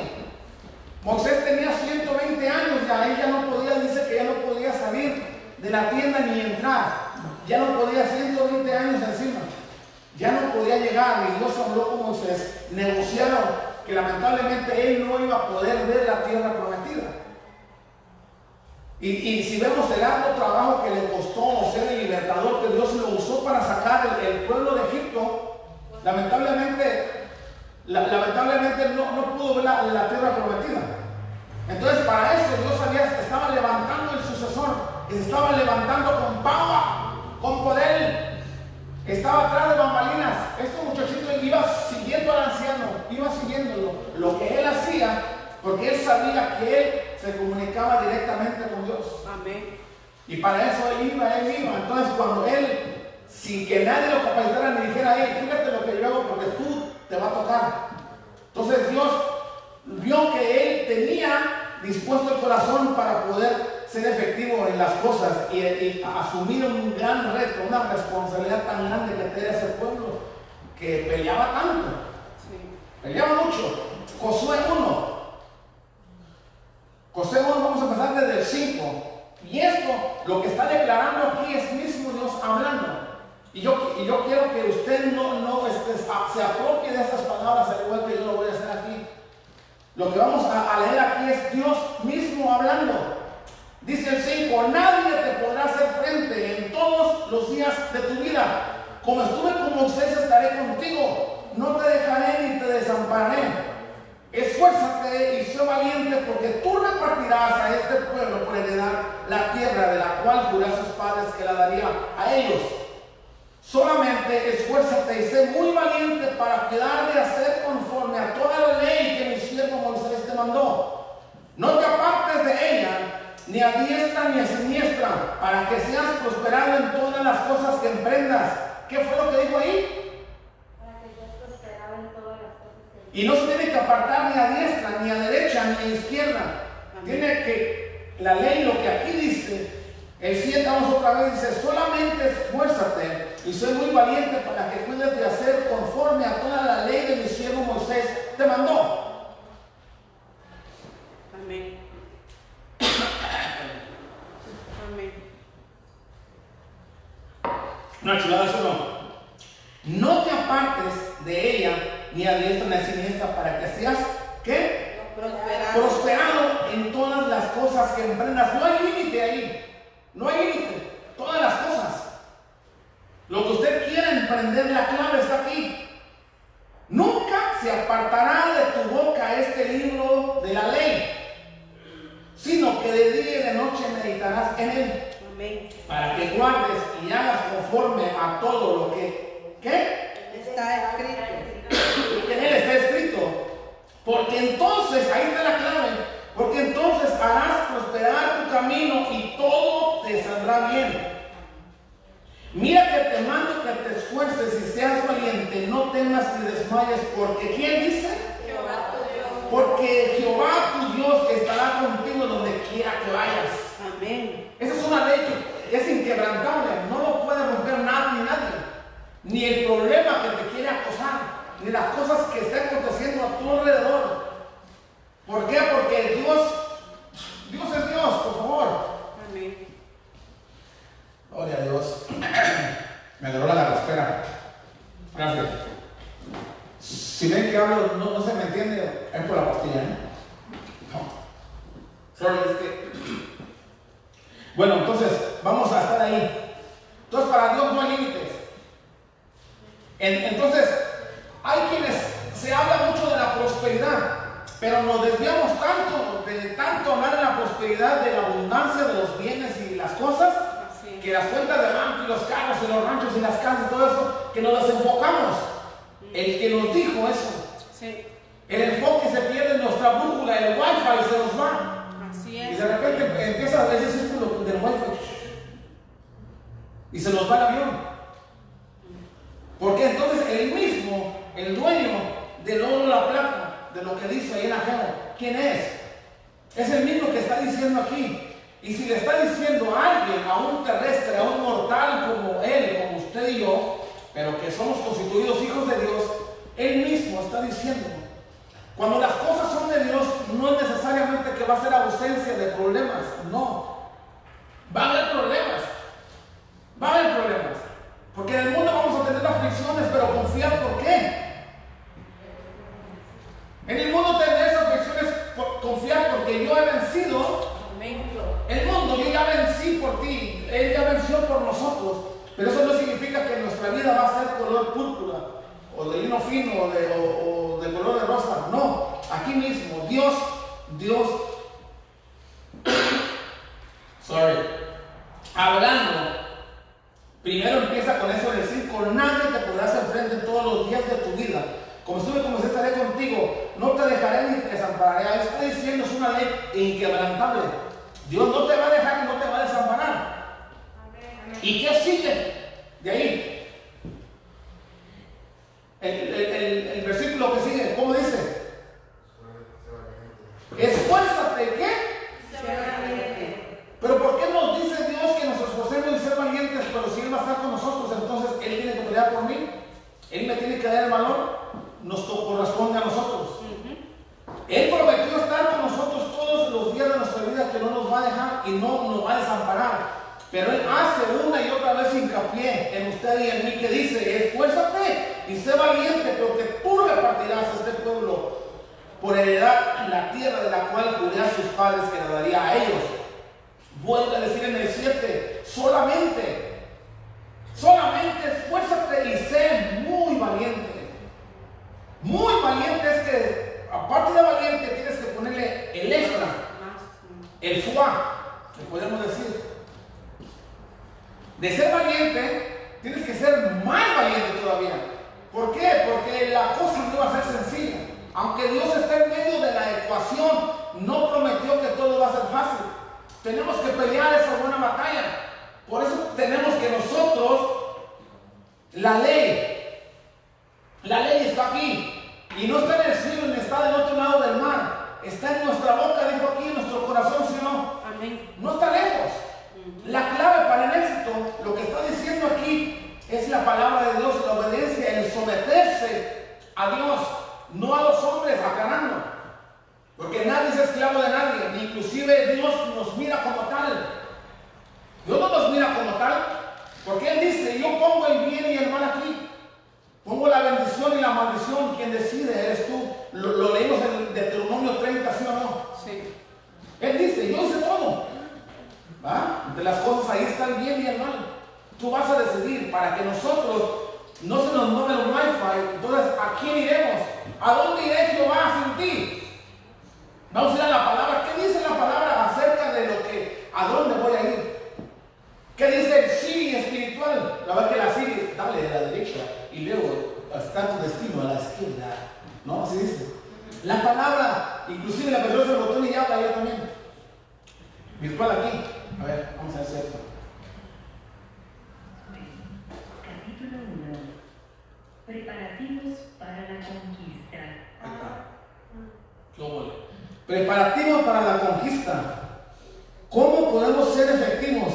Moisés tenía 120 años ya, él ya no podía, dice que ya no podía salir de la tienda ni entrar, ya no podía, 120 años encima, ya no podía llegar y Dios habló con Moisés, negociaron que lamentablemente él no iba a poder ver la tierra prometida. Y, y si vemos el arduo trabajo que le costó ser el libertador que Dios lo usó para sacar el, el pueblo de Egipto, lamentablemente, la- lamentablemente no, no pudo ver la, la tierra prometida. Entonces para eso Dios había, estaba levantando el sucesor, estaba levantando con power, con poder. Estaba atrás de bambalinas. Este muchachito iba siguiendo al anciano, iba siguiéndolo. Lo que él hacía, porque él sabía que él se comunicaba directamente con Dios. Amén. Y para eso él iba, él iba. Entonces cuando él, sin que nadie lo capacitara ni dijera, hey, fíjate lo que yo hago porque tú te va a tocar. Entonces Dios vio que él tenía dispuesto el corazón para poder ser efectivo en las cosas y, y asumir un gran reto, una responsabilidad tan grande que tenía ese pueblo que peleaba tanto. Sí. Peleaba mucho. Josué 1. Josué 1, vamos a empezar desde el 5. Y esto, lo que está declarando aquí es mismo Dios hablando. Y yo, y yo quiero que usted no, no este, se apropie de estas palabras, al igual que yo lo voy a hacer aquí. Lo que vamos a, a leer aquí es Dios mismo hablando. Dice el 5, nadie te podrá hacer frente en todos los días de tu vida. Como estuve con Moisés, estaré contigo. No te dejaré ni te desampararé. Esfuérzate y sé valiente porque tú repartirás a este pueblo por heredar la tierra de la cual juré a sus padres que la daría a ellos. Solamente esfuérzate y sé muy valiente para cuidar de hacer conforme a toda la ley que mi siervo Moisés te mandó. No te apartes de ella, ni a diestra ni a siniestra, para que seas prosperado en todas las cosas que emprendas. ¿Qué fue lo que dijo ahí? para que en todas las cosas que Y no se tiene que apartar ni a diestra, ni a derecha, ni a izquierda. Tiene que, la ley, lo que aquí dice, el 7, vamos otra vez, dice, solamente esfuérzate y soy muy valiente para que cuides de hacer conforme a toda la ley de mi siervo Moisés te mandó. Amén. Amén. Una chulada, ¿sí o no? No te apartes de ella, ni a diestra ni a siniestra, para que seas, ¿qué? Prosperado. prosperado en todas las cosas que emprendas. No hay límite ahí. No hay límite. Todas las cosas. Lo que usted quiera emprender, la clave está aquí. Nunca se apartará de tu boca este libro de la ley, sino que de día y de noche meditarás en él, Amén. para que guardes y hagas conforme a todo lo que, ¿qué? Está escrito. que en él está escrito. Porque entonces, ahí está la clave, porque entonces harás prosperar tu camino y todo te saldrá bien. Mira que te mando que te esfuerces y seas valiente, no temas ni desmayes, porque ¿quién dice? Jehová tu Dios. Porque Jehová tu Dios estará contigo quiera que vayas. Amén. Esa es una ley que es inquebrantable, no lo puede romper nada ni nadie. Ni el problema que te quiere acosar, ni las cosas que están aconteciendo a tu alrededor. ¿Por qué? Porque Dios, Dios es Dios, por favor. Amén. Gloria a Dios. Gracias. Si ven que hablo, no, no se me entiende, es por la pastilla, ¿eh? No. Sorry, es que. Bueno, entonces, vamos a estar ahí. Entonces, para Dios no hay límites. En- entonces, hay quienes se habla mucho de la prosperidad, pero nos desviamos tanto de tanto hablar de la prosperidad, de la abundancia de los bienes y las cosas, que las cuentas de banco y los carros y los ranchos y las casas y todo eso, que nos desenfocamos. El que nos dijo eso, Sí, el enfoque se pierde en nuestra brújula, el wifi se nos va. así Y es. de repente empieza ese círculo y se nos va el avión. Porque entonces el mismo, el dueño del oro la plata, de lo que dice ahí en Ageo, ¿quién es? Es el mismo que está diciendo aquí. Y si le está diciendo a alguien, a un terrestre, a un mortal como él, como usted y yo, pero que somos constituidos hijos de Dios, él mismo está diciendo. Cuando las cosas son de Dios, no es necesariamente que va a ser ausencia de problemas, no. Va a haber problemas. Va a haber problemas. Porque en el mundo vamos a tener aflicciones, pero confiar por qué. En el mundo tendré aflicciones, por confiar porque yo he vencido el mundo, yo ya vencí por ti, Él ya venció por nosotros. Pero eso no significa que nuestra vida va a ser color púrpura, o de lino fino, o de, o de color de rosa. No, aquí mismo, Dios, Dios, sorry, hablando, primero empieza con eso de decir, con nadie te podrás enfrentar todos los días de tu vida. Como estuve, como estaré contigo, no te dejaré ni te desampararé. Está diciendo, es una ley inquebrantable. Dios no te va a dejar y no te va a desamparar. ¿Y qué sigue de ahí? El, el- el- el versículo que sigue, ¿cómo dice? Esfuérzate, ¿qué? Pero ¿por qué nos dice Dios que nos esforcemos en ser valientes? Pero si Él va a estar con nosotros, entonces Él tiene que pelear por mí. Él me tiene que dar el valor. Nos co- corresponde a nosotros. Él prometió estar con nosotros todos los días de nuestra vida, que no nos va a dejar y no nos va a desamparar. Pero Él hace una y otra vez hincapié en usted y en mí que dice, esfuérzate y sé valiente, porque tú repartirás a este pueblo por heredad la tierra de la cual juré a sus padres que le daría a ellos. Vuelve a decir en el 7, solamente, solamente esfuérzate y sé muy valiente. Muy valiente es que, aparte de valiente, tienes que ponerle el extra, el foie, le podemos decir. De ser valiente, tienes que ser más valiente todavía. ¿Por qué? Porque la cosa no va a ser sencilla. Aunque Dios esté en medio de la ecuación, no prometió que todo va a ser fácil. Tenemos que pelear esa buena batalla. Por eso tenemos que nosotros, la ley, la ley está aquí. Y no está en el cielo ni está del otro lado del mar. Está en nuestra boca, dijo aquí, en nuestro corazón, ¿sí o no? Amén. No está lejos. La clave para el éxito, lo que está diciendo aquí, es la palabra de Dios, la obediencia, el someterse a Dios, no a los hombres, aclarando. Porque nadie es esclavo de nadie, inclusive Dios nos mira como tal. Dios no nos mira como tal, porque Él dice, yo pongo el bien y el mal aquí. Pongo la bendición y la maldición, quien decide eres tú. Lo, lo leímos en Deuteronomio 30, ¿sí o no? Sí. Él dice, yo hice todo. ¿Va? De las cosas ahí está el bien y el mal. Tú vas a decidir para que nosotros no se nos mueva el wifi. Entonces, ¿a quién iremos? ¿A dónde iré Jehová sin ti? Vamos a ir a la palabra. ¿Qué dice la palabra acerca de lo que, a dónde voy a ir? ¿Qué dice el Siri espiritual? La verdad que la Siri, dale a la derecha y luego está tu destino a la izquierda. ¿No? Así dice. La palabra, inclusive la persona se botón y ya habla ella también. Virtual aquí. A ver, vamos a hacer esto. Capítulo 1. Preparativos para la conquista. Está. ¿Qué hubo? Preparativos para la conquista. ¿Cómo podemos ser efectivos?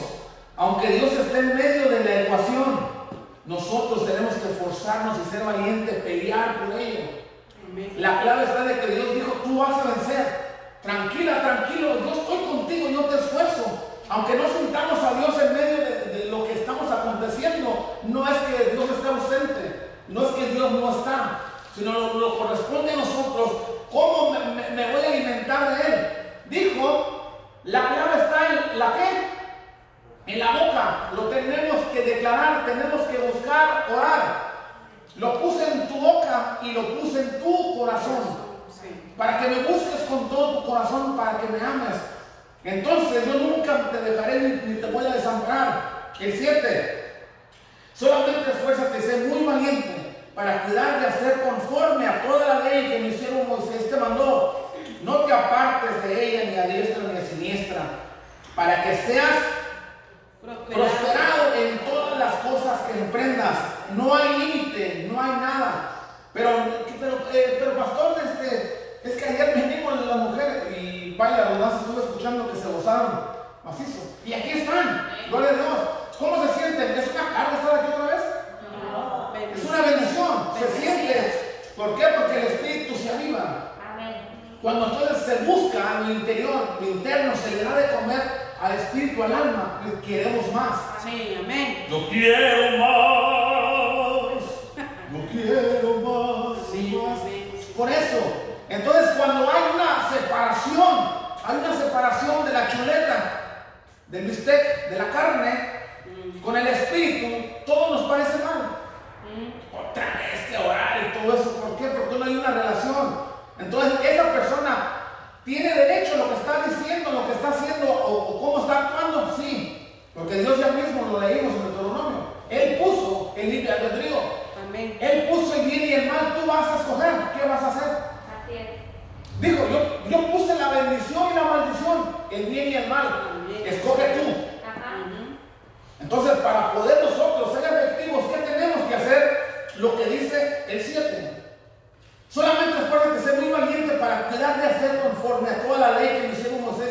Aunque Dios esté en medio de la ecuación, nosotros tenemos que esforzarnos y ser valientes, pelear por ello. La clave está de que Dios dijo, tú vas a vencer. Tranquila, tranquilo, yo estoy contigo, yo te esfuerzo. Aunque no sintamos a Dios en medio de, de lo que estamos aconteciendo, no es que Dios esté ausente, no es que Dios no está, sino lo, lo corresponde a nosotros. ¿Cómo me, me- me voy a alimentar de Él? Dijo, la clave está en la qué? En la boca. Lo tenemos que declarar, tenemos que buscar, orar. Lo puse en tu boca y lo puse en tu corazón para que me busques con todo tu corazón, para que me ames. Entonces yo nunca te dejaré ni, ni te voy a desamparar. El 7. Solamente esfuérzate sé muy valiente para cuidar de hacer conforme a toda la ley que mi siervo Moisés te mandó. No te apartes de ella ni a diestra ni a siniestra, para que seas prosperado en todas las cosas que emprendas. No hay límite, no hay nada. Pero, pero, eh, pero pastor, este, es que ayer venimos la mujer y vaya la redundancia, estuve escuchando que se gozaron macizo. Y aquí están, gloria a Dios. ¿Cómo se sienten? ¿Es una carga estar aquí otra vez? Es una bendición, se siente. ¿Por qué? Porque el Espíritu se aviva. Amén. Cuando entonces se busca en lo interior, lo interno, se le da de comer al espíritu, al alma, le queremos más. Sí, amén. Yo quiero más. Yo quiero más. Sí, Sí. Por eso, entonces cuando hay una separación, hay una separación de la chuleta, del bistec, de la carne, con el espíritu, todo nos parece mal. Otra vez que orar y todo eso, ¿por qué? Porque no hay una relación. Entonces esa persona tiene derecho a lo que está diciendo, lo que está haciendo o, o cómo está actuando, sí. Porque Dios ya mismo lo leímos en Deuteronomio. Él puso el libre albedrío. Amén. Él puso el bien y el mal, tú vas a escoger, ¿qué vas a hacer? Así es. Dijo, yo, yo puse la bendición y la maldición, el bien y el mal, escoge tú. Ajá. Entonces, para poder nosotros ser efectivos, ¿qué tenemos que hacer? Lo que dice el 7. Solamente que ser muy valiente para cuidar de hacer conforme a toda la ley que mi siervo Moisés.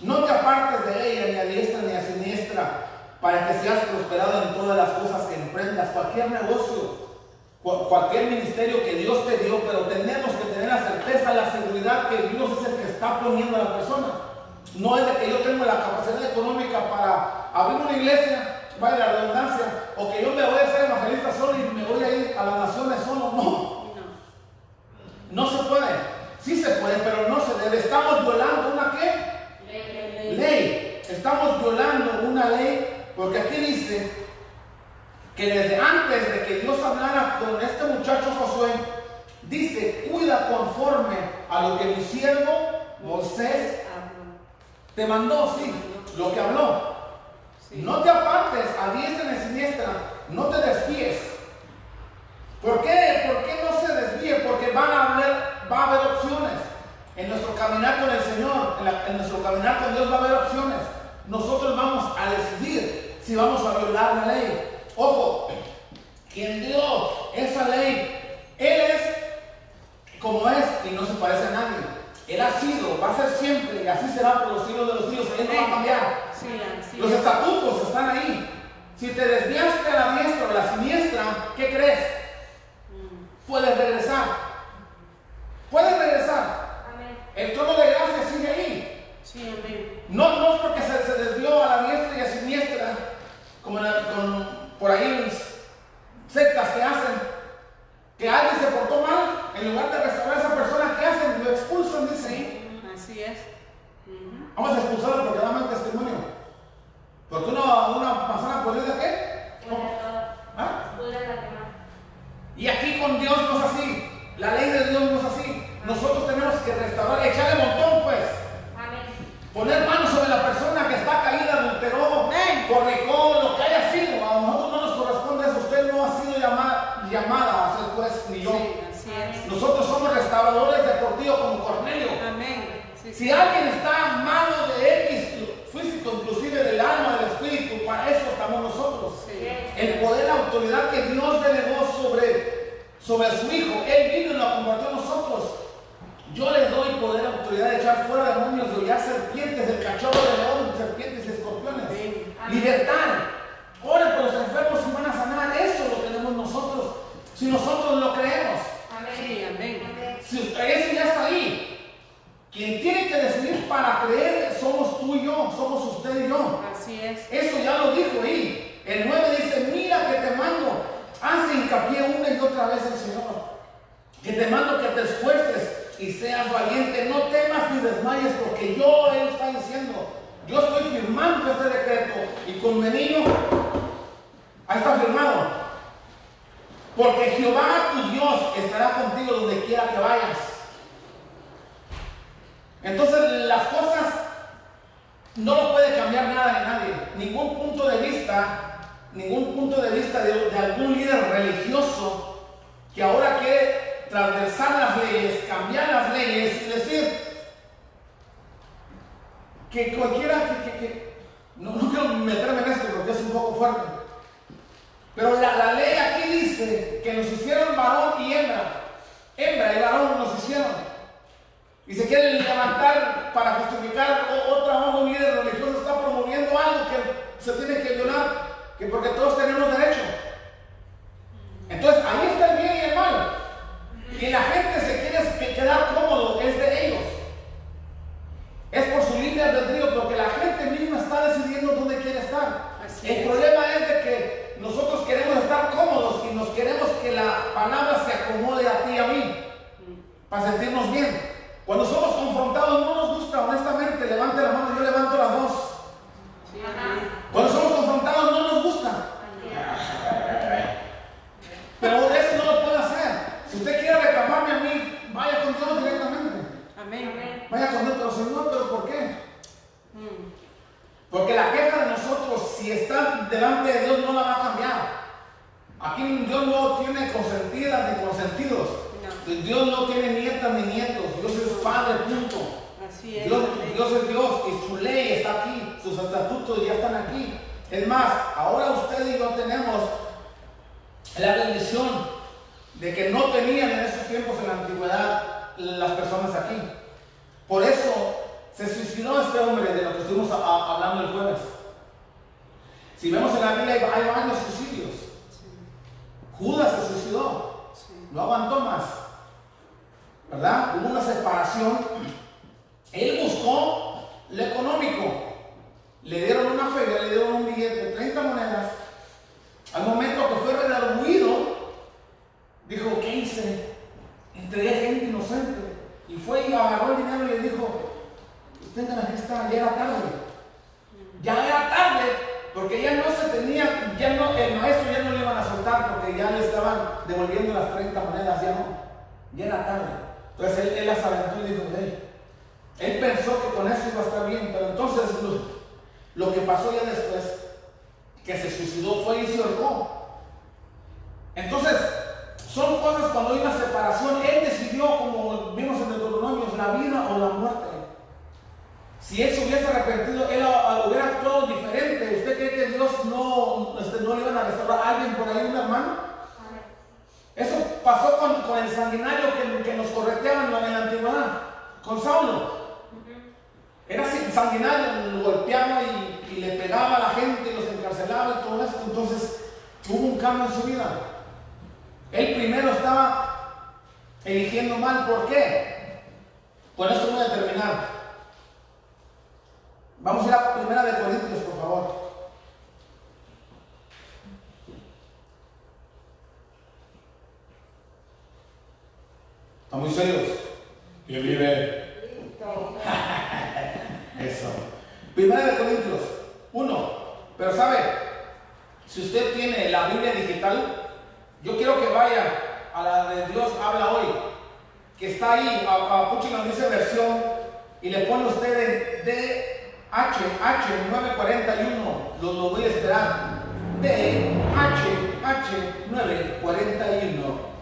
No te apartes de ella ni a diestra ni a siniestra, para que seas prosperado en todas las cosas que emprendas, cualquier negocio, cu- cualquier ministerio que Dios te dio, pero tenemos que tener la certeza, la seguridad que Dios es el que está poniendo a la persona. No es de que yo tengo la capacidad económica para abrir una iglesia, vaya la redundancia, o que yo me voy a ser evangelista solo y me voy a ir a las naciones solo. No, no se puede. Sí se puede, pero no se debe. Estamos violando una qué? ley. Estamos violando una ley porque aquí dice que desde antes de que Dios hablara con este muchacho Josué, dice, cuida conforme a lo que mi siervo Moisés te mandó, sí, lo que habló. No te apartes a diestra ni a siniestra, no te desvíes. ¿Por qué? ¿Por qué no se desvíe? Porque van a haber, va a haber opciones. En nuestro caminar con el Señor, en, la- en nuestro caminar con Dios va a haber opciones. Nosotros vamos a decidir si vamos a violar la ley. Ojo, quien dio esa ley, Él es como es y no se parece a nadie. Él ha sido, va a ser siempre y así será por los siglos de los siglos. Él no va a cambiar. Sí, Los es. estatutos están ahí. Si te desviaste a la diestra o a la siniestra, ¿qué crees? Puedes regresar. Puedes regresar. Amén. El trono de gracia sigue ahí. Sí, amén. No, no es porque se, se desvió a la diestra y a siniestra, como la- con- por ahí sectas que hacen, que alguien se portó mal, en lugar de restaurar a esa persona, ¿qué hacen? Lo expulsan, dice. Así es. Vamos a expulsarlo porque da mal testimonio. Porque una, una manzana podrida, ¿qué? ¿Ah? Y aquí con Dios no es así. La ley de Dios no es así. Nosotros tenemos que restaurar, echarle montón, pues. Amén. Poner manos sobre la persona que está caída, adulteró, fornicó, lo que haya sido. A nosotros no nos corresponde eso. Usted no ha sido llamada, llamada a ser juez ni yo. Sí, así es. Nosotros somos restauradores deportivos como Cornelio. Amén. Sí, sí. Si alguien está malo de X, físico, inclusive del alma, del espíritu, para eso estamos nosotros. Sí. El poder, la autoridad que Dios delegó sobre, su Hijo, Él vino y lo compartió a nosotros. Yo le doy poder, autoridad de echar fuera demonios, de hollar serpientes, del cachorro de león, serpientes y escorpiones. Libertad. Oren por los enfermos y van a sanar. Eso lo tenemos nosotros. Si nosotros lo creemos. Amén. Sí, amén. Amén. Si eso ya está ahí. Quien tiene que decidir para creer somos tú y yo, somos usted y yo. Así es. Eso ya lo dijo ahí. El 9 dice, mira que te mando, hace hincapié una y otra vez el Señor. Que te mando que te esfuerces y seas valiente. No temas ni desmayes porque yo, Él está diciendo, yo estoy firmando este decreto y con niño ahí está firmado. Porque Jehová tu Dios estará contigo donde quiera que vayas. Entonces las cosas no lo puede cambiar nada de nadie. Ningún punto de vista, ningún punto de vista de, algún líder religioso que ahora quiere transversar las leyes, cambiar las leyes y decir que cualquiera que, no, quiero meterme en esto porque es un poco fuerte. Pero la, la ley aquí dice que nos hicieron varón y hembra. Hembra y varón nos hicieron. Y se quieren levantar para justificar otra un líder religioso está promoviendo algo que se tiene que violar, que porque todos tenemos derecho. Entonces ahí está el bien y el mal. Y la gente se quiere que- quedar cómodo, es de ellos. Es por su libre albedrío, porque la gente misma está decidiendo dónde quiere estar. Así el es. problema es de que nosotros queremos estar cómodos y nos queremos que la palabra se acomode a ti y a mí para sentirnos bien. Cuando somos confrontados no nos gusta, honestamente, levante la mano, yo levanto las dos. Sí. Cuando somos confrontados no nos gusta, pero eso no lo puede hacer. Si usted quiere reclamarme a mí, vaya con Dios directamente. Amén. Vaya con pero Señor, ¿pero por qué? Mm. Porque la queja de nosotros, si está delante de Dios, no la va a cambiar. Aquí Dios no tiene consentidas ni consentidos. No. Dios no tiene nietas ni nietos. Dios es Padre, punto. Así es. Dios, amén. Dios es Dios y su ley está aquí, sus estatutos ya están aquí. Es más, ahora usted y yo tenemos la bendición de que no tenían en esos tiempos en la antigüedad las personas aquí. Suicidó este hombre de lo que estuvimos hablando el jueves. Si vemos en la Biblia hay, varios suicidios. Judas se suicidó, no aguantó más. ¿Verdad? Hubo una separación. Él buscó lo económico. Le dieron una feria, le dieron un billete de 30 monedas. Al momento que fue redarguido, dijo, ¿qué hice? Entregué gente inocente. Y fue y agarró el dinero y le dijo, "Pues tengan aquí está, ya era tarde. Ya era tarde, porque ya no se tenía, ya no, el maestro ya no le iban a soltar porque ya le estaban devolviendo las 30 monedas, ya no, ya era tarde. Entonces él, las aventó y dijo, "Hey". él pensó que con eso iba a estar bien, pero entonces lo, lo que pasó ya después, que se suicidó, fue y se ahorcó. Entonces, son cosas cuando hay una separación, él decidió, como vimos en Deuteronomio, la vida o la muerte. Si él se hubiese arrepentido, él a- a- hubiera actuado diferente. ¿Usted cree que Dios no, este, no le iban a restaurar a alguien por ahí, un hermano? Eso pasó con, con el sanguinario que, que nos correteaban en la antigüedad, con Saulo. Era sanguinario, lo golpeaba y, y le pegaba a la gente, y los encarcelaba y todo esto. Entonces hubo un cambio en su vida. Él primero estaba eligiendo mal. ¿Por qué? Con esto voy a terminar. Vamos a ir a Primera de Corintios, por favor. ¿Están muy serios? Que vive. Eso. Primera de Corintios 1. Pero sabe, si usted tiene la Biblia digital, yo quiero que vaya a la de Dios habla hoy, que está ahí, a, a Puchi dice versión, y le pone usted de H, H 941, lo, lo voy a esperar. D, H, H 941.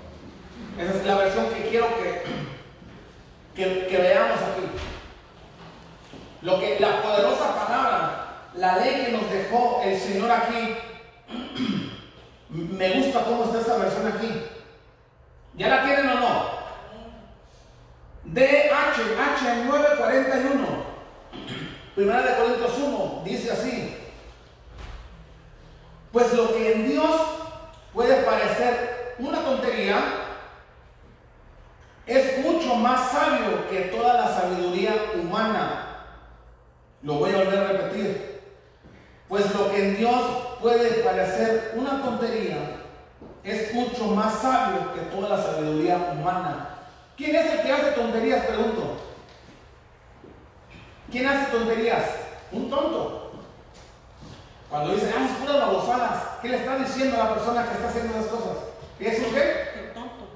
Esa es la versión que quiero que, que, veamos aquí. Lo que la poderosa palabra, la ley que nos dejó el Señor aquí, me gusta cómo está esta versión aquí. ¿Ya la tienen o no? DH, H 941. Primera de Corintios 1 dice así. Pues lo que en Dios puede parecer una tontería, es mucho más sabio que toda la sabiduría humana. Lo voy a volver a repetir. Pues lo que en Dios puede parecer una tontería, es mucho más sabio que toda la sabiduría humana. ¿Quién es el que hace tonterías? Pregunto. ¿Quién hace tonterías? Un tonto. Cuando dice, ah, es puras babosadas, ¿qué le está diciendo a la persona que está haciendo las cosas? ¿Qué es un qué? Tonto.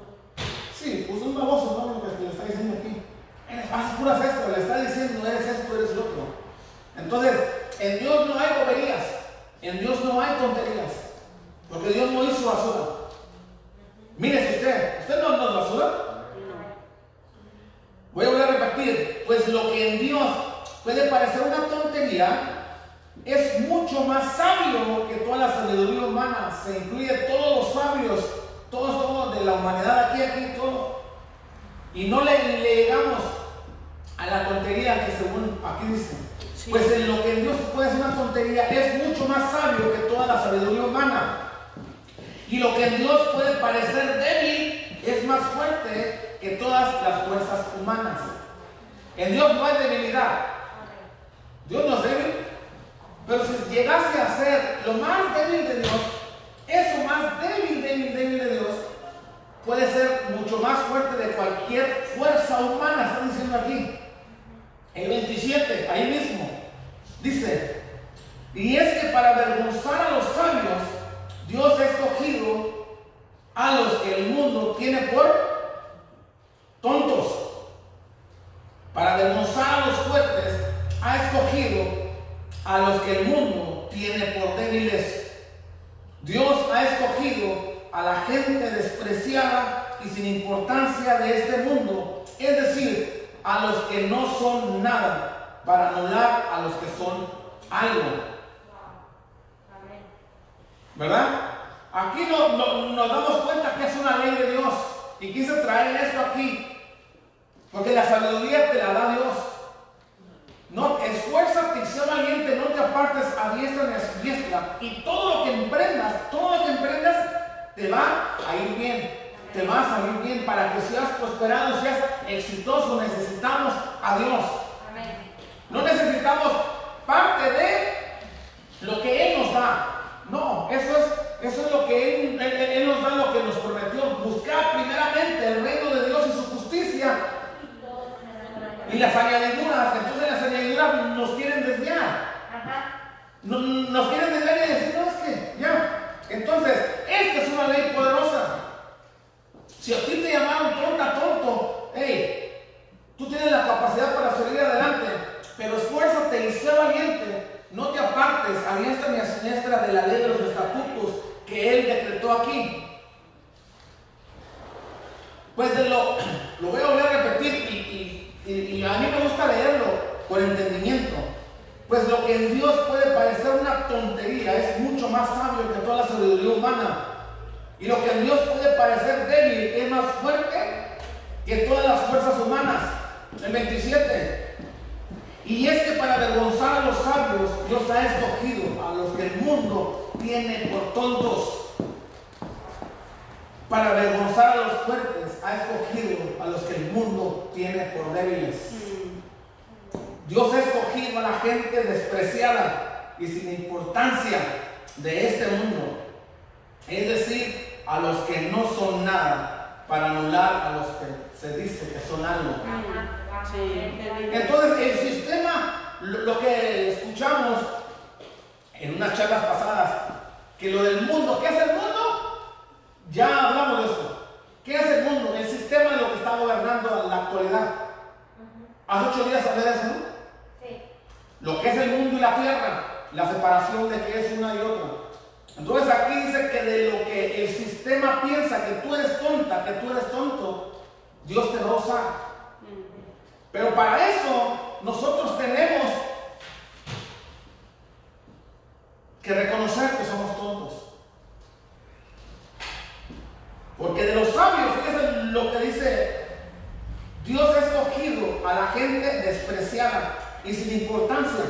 Sí, pues un baboso, ¿no? Lo que le está diciendo aquí. Eres, haces puras esto, le está diciendo, eres esto, eres lo otro. Entonces, en Dios no hay boberías, en Dios no hay tonterías, porque Dios no hizo basura. Mire usted, ¿usted no, no es basura? Voy a volver a repetir, pues lo que en Dios puede parecer una tontería, es mucho más sabio que toda la sabiduría humana. Se incluye todos los sabios, todos, todos de la humanidad aquí, aquí, todo. Y no le, le llegamos a la tontería que según aquí dice. Sí. Pues en lo que Dios puede ser una tontería es mucho más sabio que toda la sabiduría humana. Y lo que en Dios puede parecer débil es más fuerte que todas las fuerzas humanas. En Dios no hay debilidad. Dios no es débil. Pero si llegase a ser lo más débil de Dios, eso más débil, débil, débil de Dios, puede ser mucho más fuerte de cualquier fuerza humana, están diciendo aquí. El 27, ahí mismo, dice, y es que para avergonzar a los sabios, Dios ha escogido a los que el mundo tiene por tontos. Para avergonzar a los fuertes, ha escogido a los que el mundo tiene por débiles. Dios ha escogido a la gente despreciada y sin importancia de este mundo, es decir, a los que no son nada, para anular a los que son algo. ¿Verdad? Aquí no- nos damos cuenta que es una ley de Dios. Y quise traer esto aquí. Porque la sabiduría te la da Dios. No, esfuérzate y sé valiente, no te apartes a diestra ni a siniestra. Y todo lo que emprendas, todo lo que emprendas, te va a ir bien. Te va a salir bien para que seas prosperado, seas exitoso. Necesitamos a Dios. No necesitamos parte de lo que Él nos da. No, eso es, eso es lo que Él nos da, lo que nos prometió. Buscar primeramente el reino de Dios y su justicia y las añadiduras. Entonces las añadiduras nos quieren desviar. Ajá. No- Nos quieren desviar y decir, no, es que ya. Entonces, esta es una ley poderosa. Si a ti te llamaron tonta, tonto, hey, tú tienes la capacidad para salir adelante, pero esfuérzate y sé valiente. No te apartes a diestra ni a siniestra de la ley de los estatutos que Él decretó aquí. Pues de lo, lo voy a volver a repetir y, y- y- a mí me gusta leerlo por entendimiento. Pues lo que en Dios puede parecer una tontería es mucho más sabio que toda la sabiduría humana. Y lo que en Dios puede parecer débil es más fuerte que todas las fuerzas humanas. El 27. Y es que para avergonzar a los sabios, Dios ha escogido a los que el mundo tiene por tontos. Para avergonzar a los fuertes, ha escogido a los que el mundo tiene por débiles. Dios ha escogido a la gente despreciada y sin importancia de este mundo. Es decir, a los que no son nada, para anular a los que se dice que son algo. Entonces, el sistema, lo, lo que escuchamos en unas charlas pasadas, que lo del mundo, ¿qué es el mundo? Ya hablamos de esto. ¿Qué es el mundo? El sistema de lo que está gobernando la actualidad. Hace ocho días hablé de eso, ¿no? Sí. Lo que es el mundo y la tierra, la separación de que es una y otra. Entonces aquí dice que de lo que el sistema piensa que tú eres tonta, que tú eres tonto, Dios te va a usar. Pero para eso nosotros tenemos que reconocer que somos tontos. Porque de los sabios, fíjense lo que dice, Dios ha escogido a la gente despreciada y sin importancia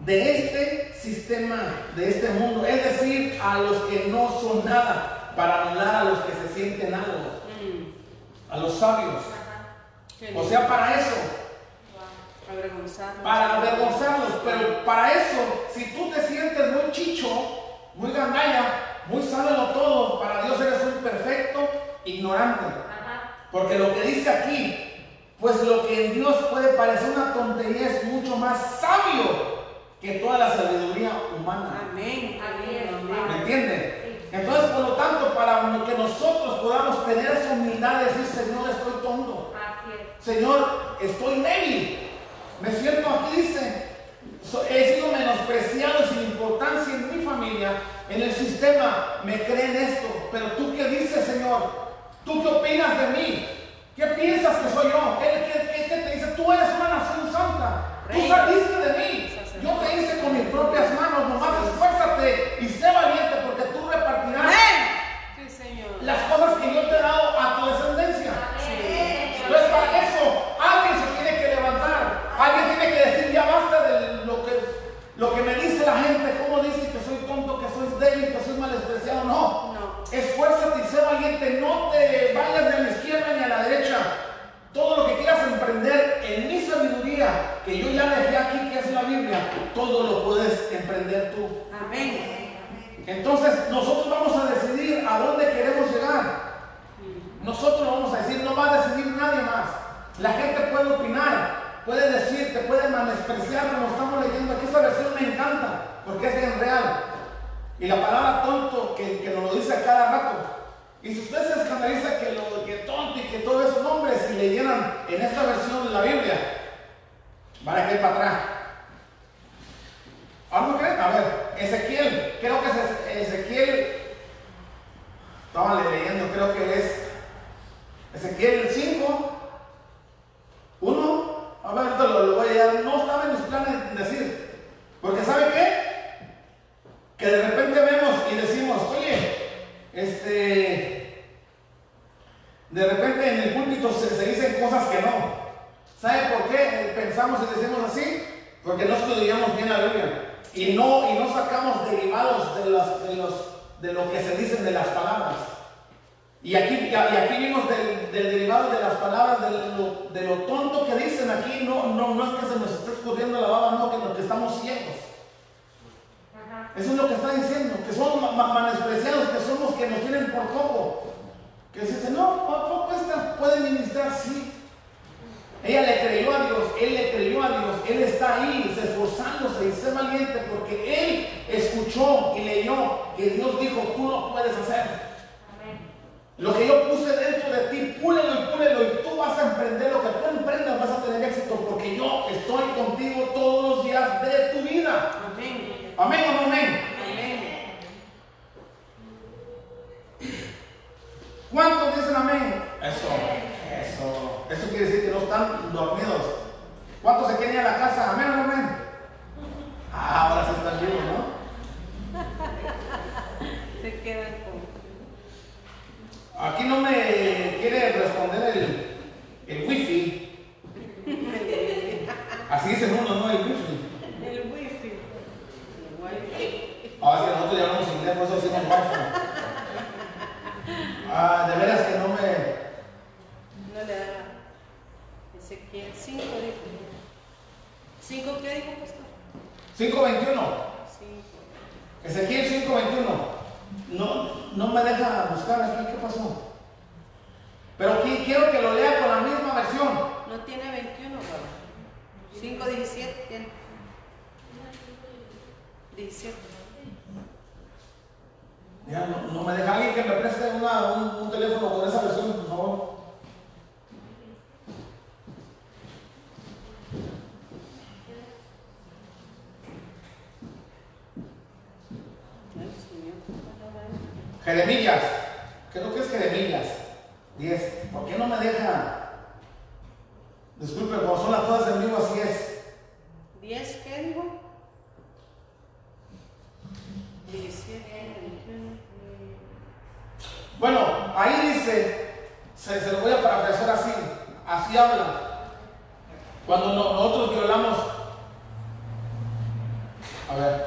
de este sistema, de este mundo, es decir, a los que no son nada, para anular a los que se sienten algo, Mm, a los sabios. O sea, para eso, Avergonzarnos. para avergonzarlos, pero para eso, si tú te sientes muy chicho, muy gandalla, muy sábelo todo, para Dios eres un perfecto ignorante. Ajá. Porque lo que dice aquí, pues lo que en Dios puede parecer una tontería es mucho más sabio que toda la sabiduría humana. Amén. Amén. ¿Me Amén. entiende? Entonces, por lo tanto, para que nosotros podamos tener esa humildad de decir, Señor, estoy tonto. Así es. Señor, estoy débil. Me siento aquí, dice, he sido menospreciado sin importancia en mi familia, en el sistema, me creen esto. Pero tú qué dices, Señor? ¿Tú qué opinas de mí? ¿Qué piensas que soy yo? Él que, te dice, tú eres una nación santa. Tú saliste de mí. Yo te hice con mis propias manos. Nomás esfuérzate y sé valiente porque tú repartirás las cosas que yo te he dado a tu descendencia. Amén. Entonces, para eso, alguien se tiene que levantar. Alguien tiene que decir, ya basta de lo que, lo que me dice la gente, cómo dice que soy tonto, que soy débil, que soy malespreciado. No. No. Esfuérzate y sé valiente. No te vayas ni a la izquierda ni a la derecha. Todo lo que quieras emprender en mi sabiduría, que yo ya dejé aquí, que es la Biblia, todo lo puedes emprender tú. Amén. Entonces, nosotros vamos a decidir a dónde queremos llegar. Nosotros vamos a decir, no va a decidir nadie más. La gente puede opinar, puede decir, te puede menospreciar como estamos leyendo aquí. Esta versión me encanta porque es bien real. Y la palabra tonto que, nos lo dice a cada rato. Y si usted se escandaliza que lo que tonto y que todos esos nombres, si leyeran en esta versión de la Biblia, van a caer para atrás. ¿Algo creen? A ver, Ezequiel, creo que es Ezequiel, estaba leyendo, creo que es Ezequiel 5, 1, a ver, ahorita lo, lo voy a llegar, no estaba en mis planes decir, porque ¿sabe qué? Que de repente vemos y decimos, oye, este, de repente en el púlpito se, se dicen cosas que no. ¿Sabe por qué eh, pensamos y decimos así? Porque no estudiamos bien la Biblia y no, y no sacamos derivados de, las- de, los, de lo que se dicen de las palabras. Y aquí, y aquí vimos del, del derivado de las palabras, de lo, de lo tonto que dicen aquí, no, no, no es que se nos esté escurriendo la baba, no, que, no, que estamos ciegos. Eso es lo que está diciendo, que somos menospreciados, que somos que nos tienen por poco. Que se dice, no, ¿a poco esta puede ministrar? Sí. Ella le creyó a Dios, él le creyó a Dios, él está ahí, se esforzándose y sé valiente porque él escuchó y leyó que Dios dijo, tú lo puedes hacer. Lo que yo puse dentro de ti, púlelo y púlelo y tú vas a emprender lo que tú emprendas, vas a tener éxito porque yo estoy contigo todos los días de tu vida. Amén. Amén o no amén. Amén. ¿Cuántos dicen amén? Eso, eso. Eso quiere decir que no están dormidos. ¿Cuántos se quieren ir a la casa? Amén o no amén. Ah, ahora sí están vivos, ¿no? Se quedan con. Aquí no me quiere responder el, el wifi. Así dicen uno, ¿no? El wifi. Ahora que nosotros llamamos inglés, por eso decimos wifi. Ah, de veras que no me. No le da. Ezequiel 5 dijo. ¿Cinco qué dijo, pastor? 521. 5. Ezequiel 521. No, no me deja buscar aquí, ¿qué pasó? Pero aquí quiero que lo lea con la misma versión. No tiene 21, ¿verdad? 5, 17 tiene. 17. Ya, no, no me deja alguien que me preste una- un, un teléfono con esa versión, por favor. Ay, Señor. Jeremías. Creo que es Jeremías. 10. ¿Por qué no me deja? Disculpe, como son las cosas en vivo, así es. 10, ¿qué dijo? 17, 21. Bueno, ahí dice, se, lo voy a parafrasear así, así habla. Cuando no- nosotros violamos, a ver,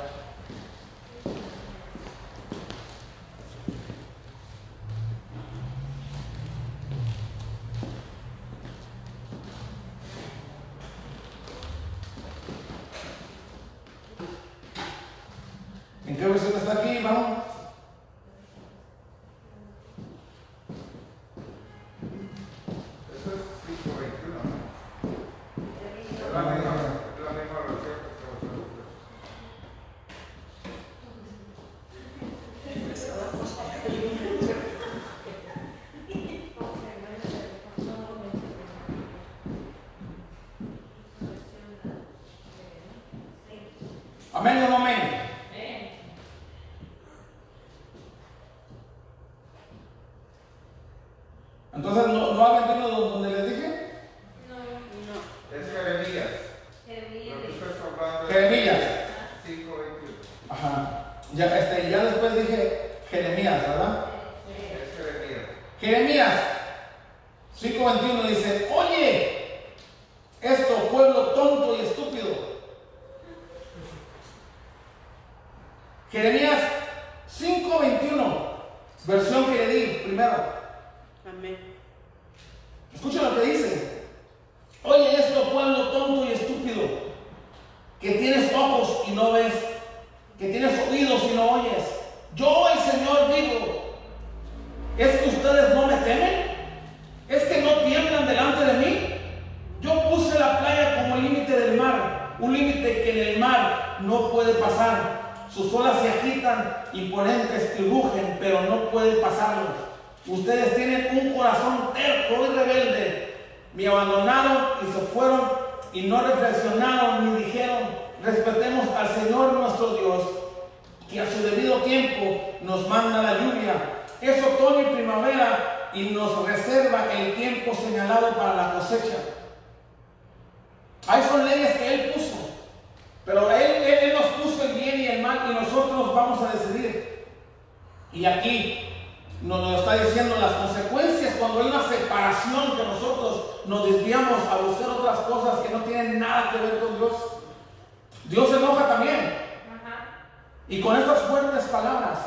palabras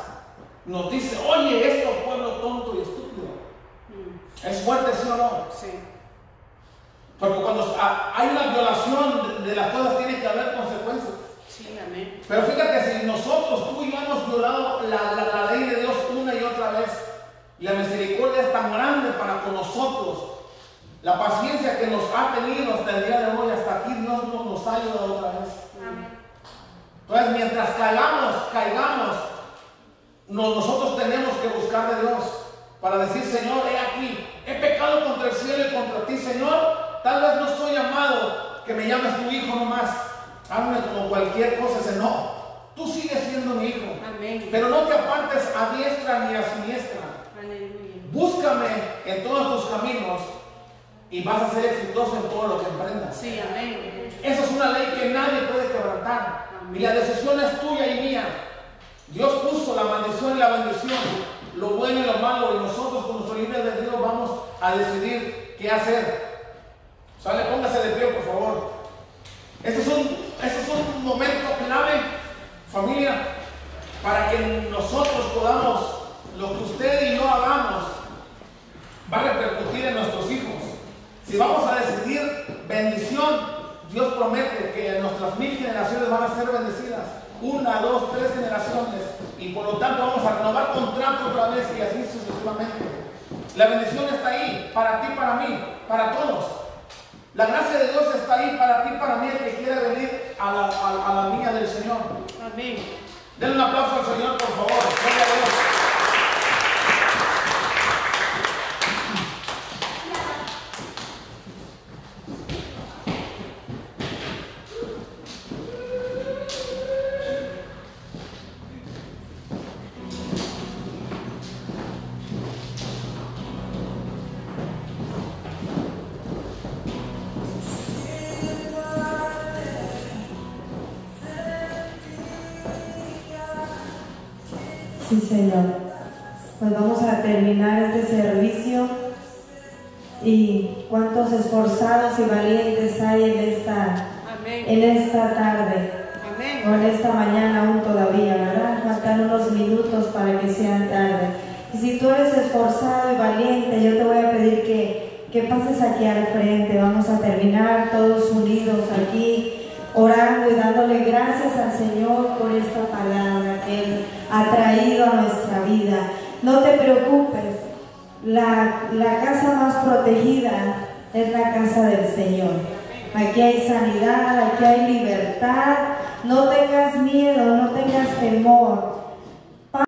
nos dice, oye esto pueblo tonto y estúpido. ¿Es fuerte, sí o no? Sí. Porque cuando ah, hay una violación de, de las cosas tiene que haber consecuencias. Sí, amén. Pero fíjate, si nosotros, tú y yo hemos violado la, la- la ley de Dios una y otra vez, y la misericordia es tan grande para con nosotros, la paciencia que nos ha tenido hasta el día de hoy, hasta aquí, Dios no nos ha ayudado otra vez. Entonces, mientras caigamos, caigamos, no- nosotros tenemos que buscar de Dios para decir, Señor, he aquí, he pecado contra el cielo y contra ti, Señor. Tal vez no soy amado, que me llames tu hijo nomás. Háblame como cualquier cosa. Dice, no, tú sigues siendo mi hijo. Amén. Pero no te apartes a diestra ni a siniestra. Aleluya. Búscame en todos tus caminos y vas a ser exitoso en todo lo que emprendas. Sí, amén. Esa es una ley que nadie puede quebrantar. Y la decisión es tuya y mía. Dios puso la maldición y la bendición, lo bueno y lo malo, y nosotros con nuestro libre de Dios vamos a decidir qué hacer. Sale, póngase de pie, por favor. Este es un, este es un momento clave, familia, para que nosotros podamos, lo que usted y yo hagamos, va a repercutir en nuestros hijos. Si vamos a decidir bendición, Dios promete que nuestras mil generaciones van a ser bendecidas. Una, dos, tres generaciones. Y por lo tanto vamos a renovar contrato otra vez y así sucesivamente. La bendición está ahí, para ti, para mí, para todos. La gracia de Dios está ahí para ti, para mí, el que quiera venir a la, a- a la mía del Señor. Amén. Denle un aplauso al Señor, por favor. Gloria a Dios. Esforzados y valientes hay en esta, Amén. en esta tarde, o en esta mañana aún todavía, ¿verdad? Faltan unos minutos para que sean tarde. Y si tú eres esforzado y valiente, yo te voy a pedir que, que pases aquí al frente. Vamos a terminar todos unidos aquí, orando y dándole gracias al Señor por esta palabra que Él ha traído a nuestra vida. No te preocupes, la, la casa más protegida es la casa del Señor. Aquí hay sanidad, aquí hay libertad. No tengas miedo, no tengas temor.